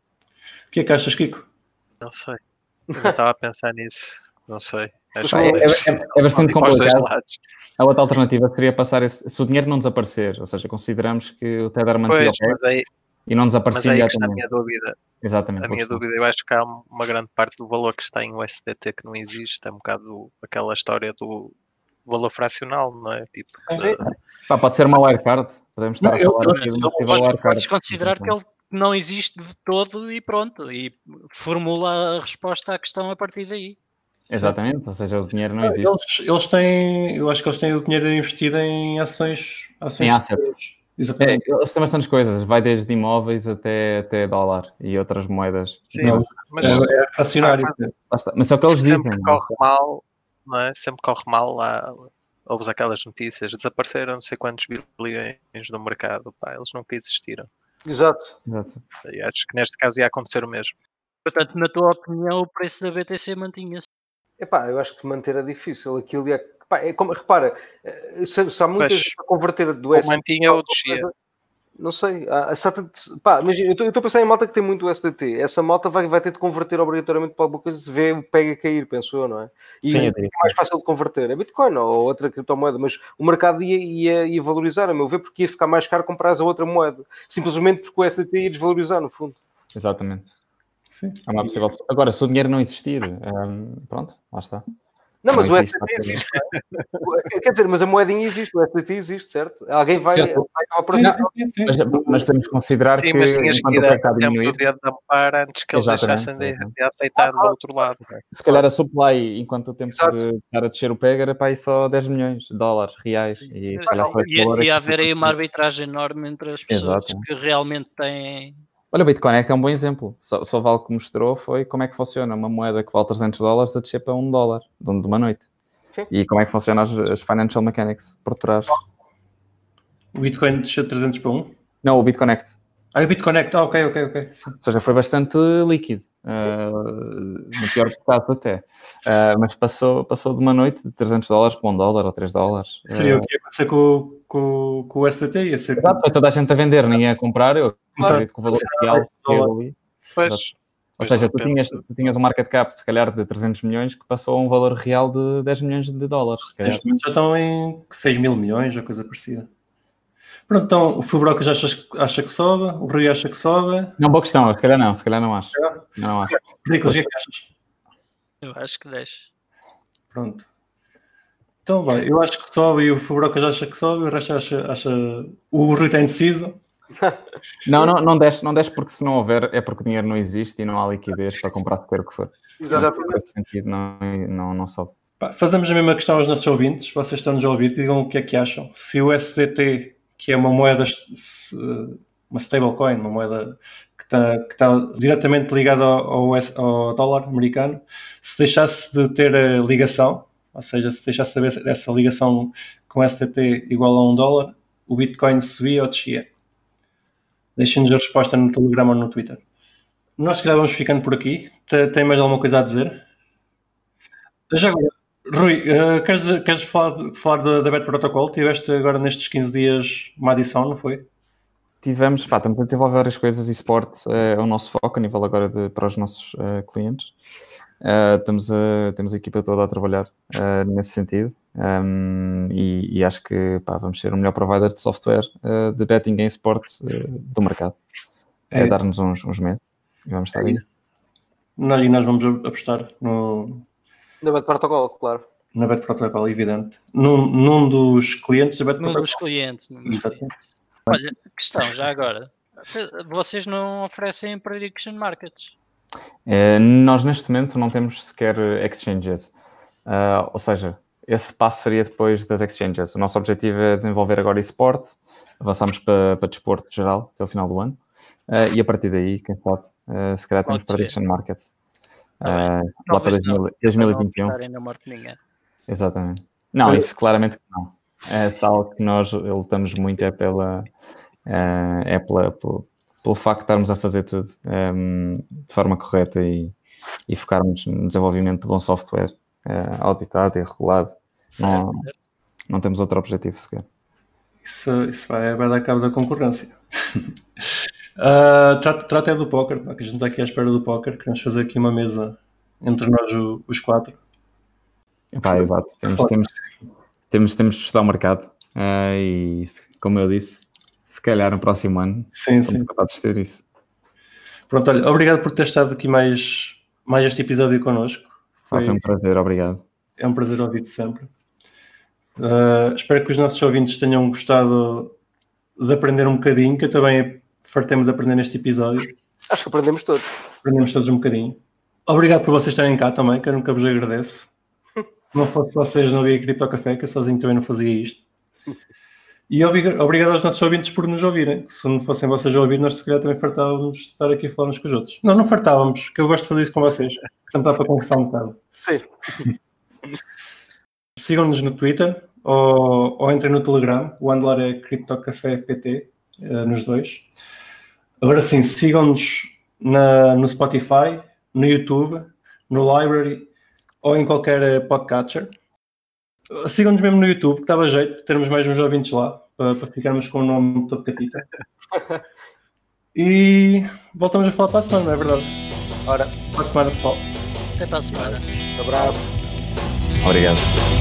O que é que achas, Kiko? Não sei. Eu estava a pensar nisso. Não sei. É, é, é, é, bastante complicado. A outra alternativa seria passar esse, se o dinheiro não desaparecer, ou seja, consideramos que o Tether mantinha e não desaparecia. Mas aí está a minha dúvida. Exatamente. A minha dúvida, eu acho que há uma grande parte do valor que está em USDT que não existe, é um bocado aquela história do valor fracional, não é? Tipo. Pá, pode ser uma wildcard, podemos estar não, a falar aqui de uma wildcard. Podes considerar que ele não existe de todo e pronto, e formula a resposta à questão a partir daí. Exatamente, ou seja, o dinheiro não existe. Eles, eles têm, eu acho que eles têm o dinheiro investido em ações. ações em assets. Exatamente. É, eles têm bastantes coisas, vai desde imóveis até, até dólar e outras moedas. Sim, então, mas é, é fracionário. Mas é o que eles sempre dizem. É? Corre mal, não é? Sempre corre mal lá. Ouves aquelas notícias, desapareceram não sei quantos bilhões do mercado, pá, eles nunca existiram. Exato. Exato. E acho que neste caso ia acontecer o mesmo. Portanto, na tua opinião, o preço da BTC mantinha-se. Epá, eu acho que manter é difícil. Aquilo é. Pá, é como, repara, eh, se, se há muitas Mas, a converter do SDT. mantinha ou descia. Não sei. Há, pá, imagina, eu estou- a pensar em malta que tem muito SDT. Essa malta vai, vai ter de converter obrigatoriamente para alguma coisa se vê o pega cair, penso eu, não é? E Sim, é mais fácil de converter. É Bitcoin ou outra criptomoeda, mas o mercado ia, ia, ia valorizar, a meu ver, porque ia ficar mais caro comprar a outra moeda. Simplesmente porque o SDT ia desvalorizar, no fundo. Exatamente. Sim. É uma possível. Agora, se o dinheiro não existir, hum, pronto, lá está. Não, mas Não o está existe. é? Quer dizer, mas a moedinha existe, o SDT existe, certo? Alguém vai, vai Certo. por Sim, sim, sim. Mas, mas temos que considerar Sim, que mas enquanto ir o a tempo diminuir, do dedo da par antes que eles deixassem de, de aceitar do outro lado. se calhar a supply, enquanto o tempo Exato. de estar a descer o PEG era para aí só 10 milhões de dólares, reais. E se calhar só Ia, valor é haver aí uma arbitragem enorme entre as pessoas Exato. que realmente têm. Olha, o Bitconnect é um bom exemplo. Só, só vale que mostrou foi como é que funciona uma moeda que vale 300 dólares a descer para 1 dólar de um- uma noite. Sim. E como é que funciona as, as financial mechanics por trás. O Bitcoin desceu de 300 para 1. Não, o Bitconnect. Ah, o BitConnect. Ah, ok, ok, ok. Sim. Ou seja, foi bastante líquido. Uh, no pior dos casos até. Uh, mas passou, passou de uma noite de 300 dólares para 1 dólar ou 3 dólares. Seria Uh, o que ia acontecer com, com, com o SDT? Ia ser Exato, foi toda a gente a vender, ninguém a comprar. Eu acredito que o valor real ali. Pois, Ou Pois, seja, tu tinhas, tu tinhas um market cap, se calhar, de 300 milhões, que passou a um valor real de 10 milhões de dólares. Neste momento já estão em 6 mil milhões, ou coisa parecida. Pronto, então o Fubrocas acha, acha que sobe, o Rui acha que sobe. Não, boa questão, se calhar não, se calhar não acho. Não acho. Ridículo, o que é que achas? Eu acho que 10. Pronto. Então, bem, eu acho que sobe e o Fubrocas acha que sobe, o resto acha, acha... O Rui está indeciso. Não, não, não desce, não desce porque se não houver é porque o dinheiro não existe e não há liquidez para comprar sequer o que for. Sentido, não, não, não sobe. Pá, fazemos a mesma questão aos nossos ouvintes, vocês estão-nos a ouvir, digam o que é que acham. Se o SDT, que é uma moeda, uma stablecoin, uma moeda que está, que está diretamente ligada ao, ao dólar americano, se deixasse de ter a ligação, ou seja, se deixasse de haver essa ligação com o SDT igual a um dólar, o Bitcoin subia ou descia? Deixem-nos a resposta no Telegram ou no Twitter. Nós se calhar vamos ficando por aqui. Te- Tem mais alguma coisa a dizer? Já agora, Rui, eh, queres, queres falar, falar da, da Bet Protocol? Tiveste agora nestes 15 dias uma adição, não foi? Tivemos, pá, estamos a desenvolver várias coisas e sport eh, é o nosso foco a nível agora de, para os nossos eh, clientes. Eh, estamos a, temos a equipa toda a trabalhar eh, nesse sentido Um, e, e acho que pá, vamos ser o melhor provider de software de betting em sport eh, do mercado. É, É. dar-nos uns, uns meses e vamos estar É aí. isso. Nós, e nós vamos apostar no, Ainda bate protocolo, claro. na Bet Protocol, evidente. Num, num dos clientes da Bet Num Protocol. dos clientes. num dos Exatamente. clientes. Olha, questão já agora. Vocês não oferecem prediction markets? Eh, nós neste momento não temos sequer exchanges, Ah, ou seja, esse passo seria depois das exchanges. O nosso objetivo é desenvolver agora esporte, avançamos para, para desporto geral até o final do ano Ah, e a partir daí, quem sabe, ah, se calhar temos prediction markets. Ah, lá para Talvez não, 2000 Para não 2021. estarem na morte de ninguém. Exatamente. Não, isso claramente que não. É tal que nós lutamos muito é pela eh, é pela, pelo, pelo facto de estarmos a fazer tudo ehm, de forma correta e, e focarmos no desenvolvimento de bom software eh, auditado e regulado. Certo, Não. certo. Não temos outro objetivo sequer. Isso, isso vai, vai dar cabo da concorrência. Ah, trata, trata é do póquer, que a gente está aqui à espera do póquer. Queremos fazer aqui uma mesa entre nós o- os quatro. Epá, exato. Temos, temos, temos, temos de estudar o mercado eh, e, como eu disse, se calhar no próximo ano Sim, sim. de ter isso. Pronto, olha, obrigado por ter estado aqui mais, mais este episódio connosco. Foi, Foi, foi um prazer, obrigado. é um prazer ouvir-te sempre. Ah, espero que os nossos ouvintes tenham gostado de aprender um bocadinho, que eu também fartei-me de aprender neste episódio. Acho que aprendemos todos. Aprendemos todos um bocadinho. Obrigado por vocês estarem cá também, que eu nunca vos agradeço. Se não fosse vocês, não havia Cripto Café, que eu sozinho também não fazia isto. E obriga- obrigado aos nossos ouvintes por nos ouvirem. Se não fossem vocês a ouvir, nós se calhar também fartávamos de estar aqui a falar uns com os outros. Não, não fartávamos, que eu gosto de fazer isso com vocês. Sempre dá para conversar um bocado. Sim. Sigam-nos no Twitter ou, ou entrem no Telegram. O handler é CryptoCafé PT, eh, nos dois. Agora sim, sigam-nos no Spotify, no YouTube, no Library ou em qualquer eh, podcatcher. Sigam-nos mesmo no YouTube, que estava jeito de termos mais uns ouvintes lá, para, para ficarmos com o nome todo catita. E voltamos a falar para a semana, não é verdade? Ora, para a semana, pessoal. Até para a semana. Um abraço. Obrigado.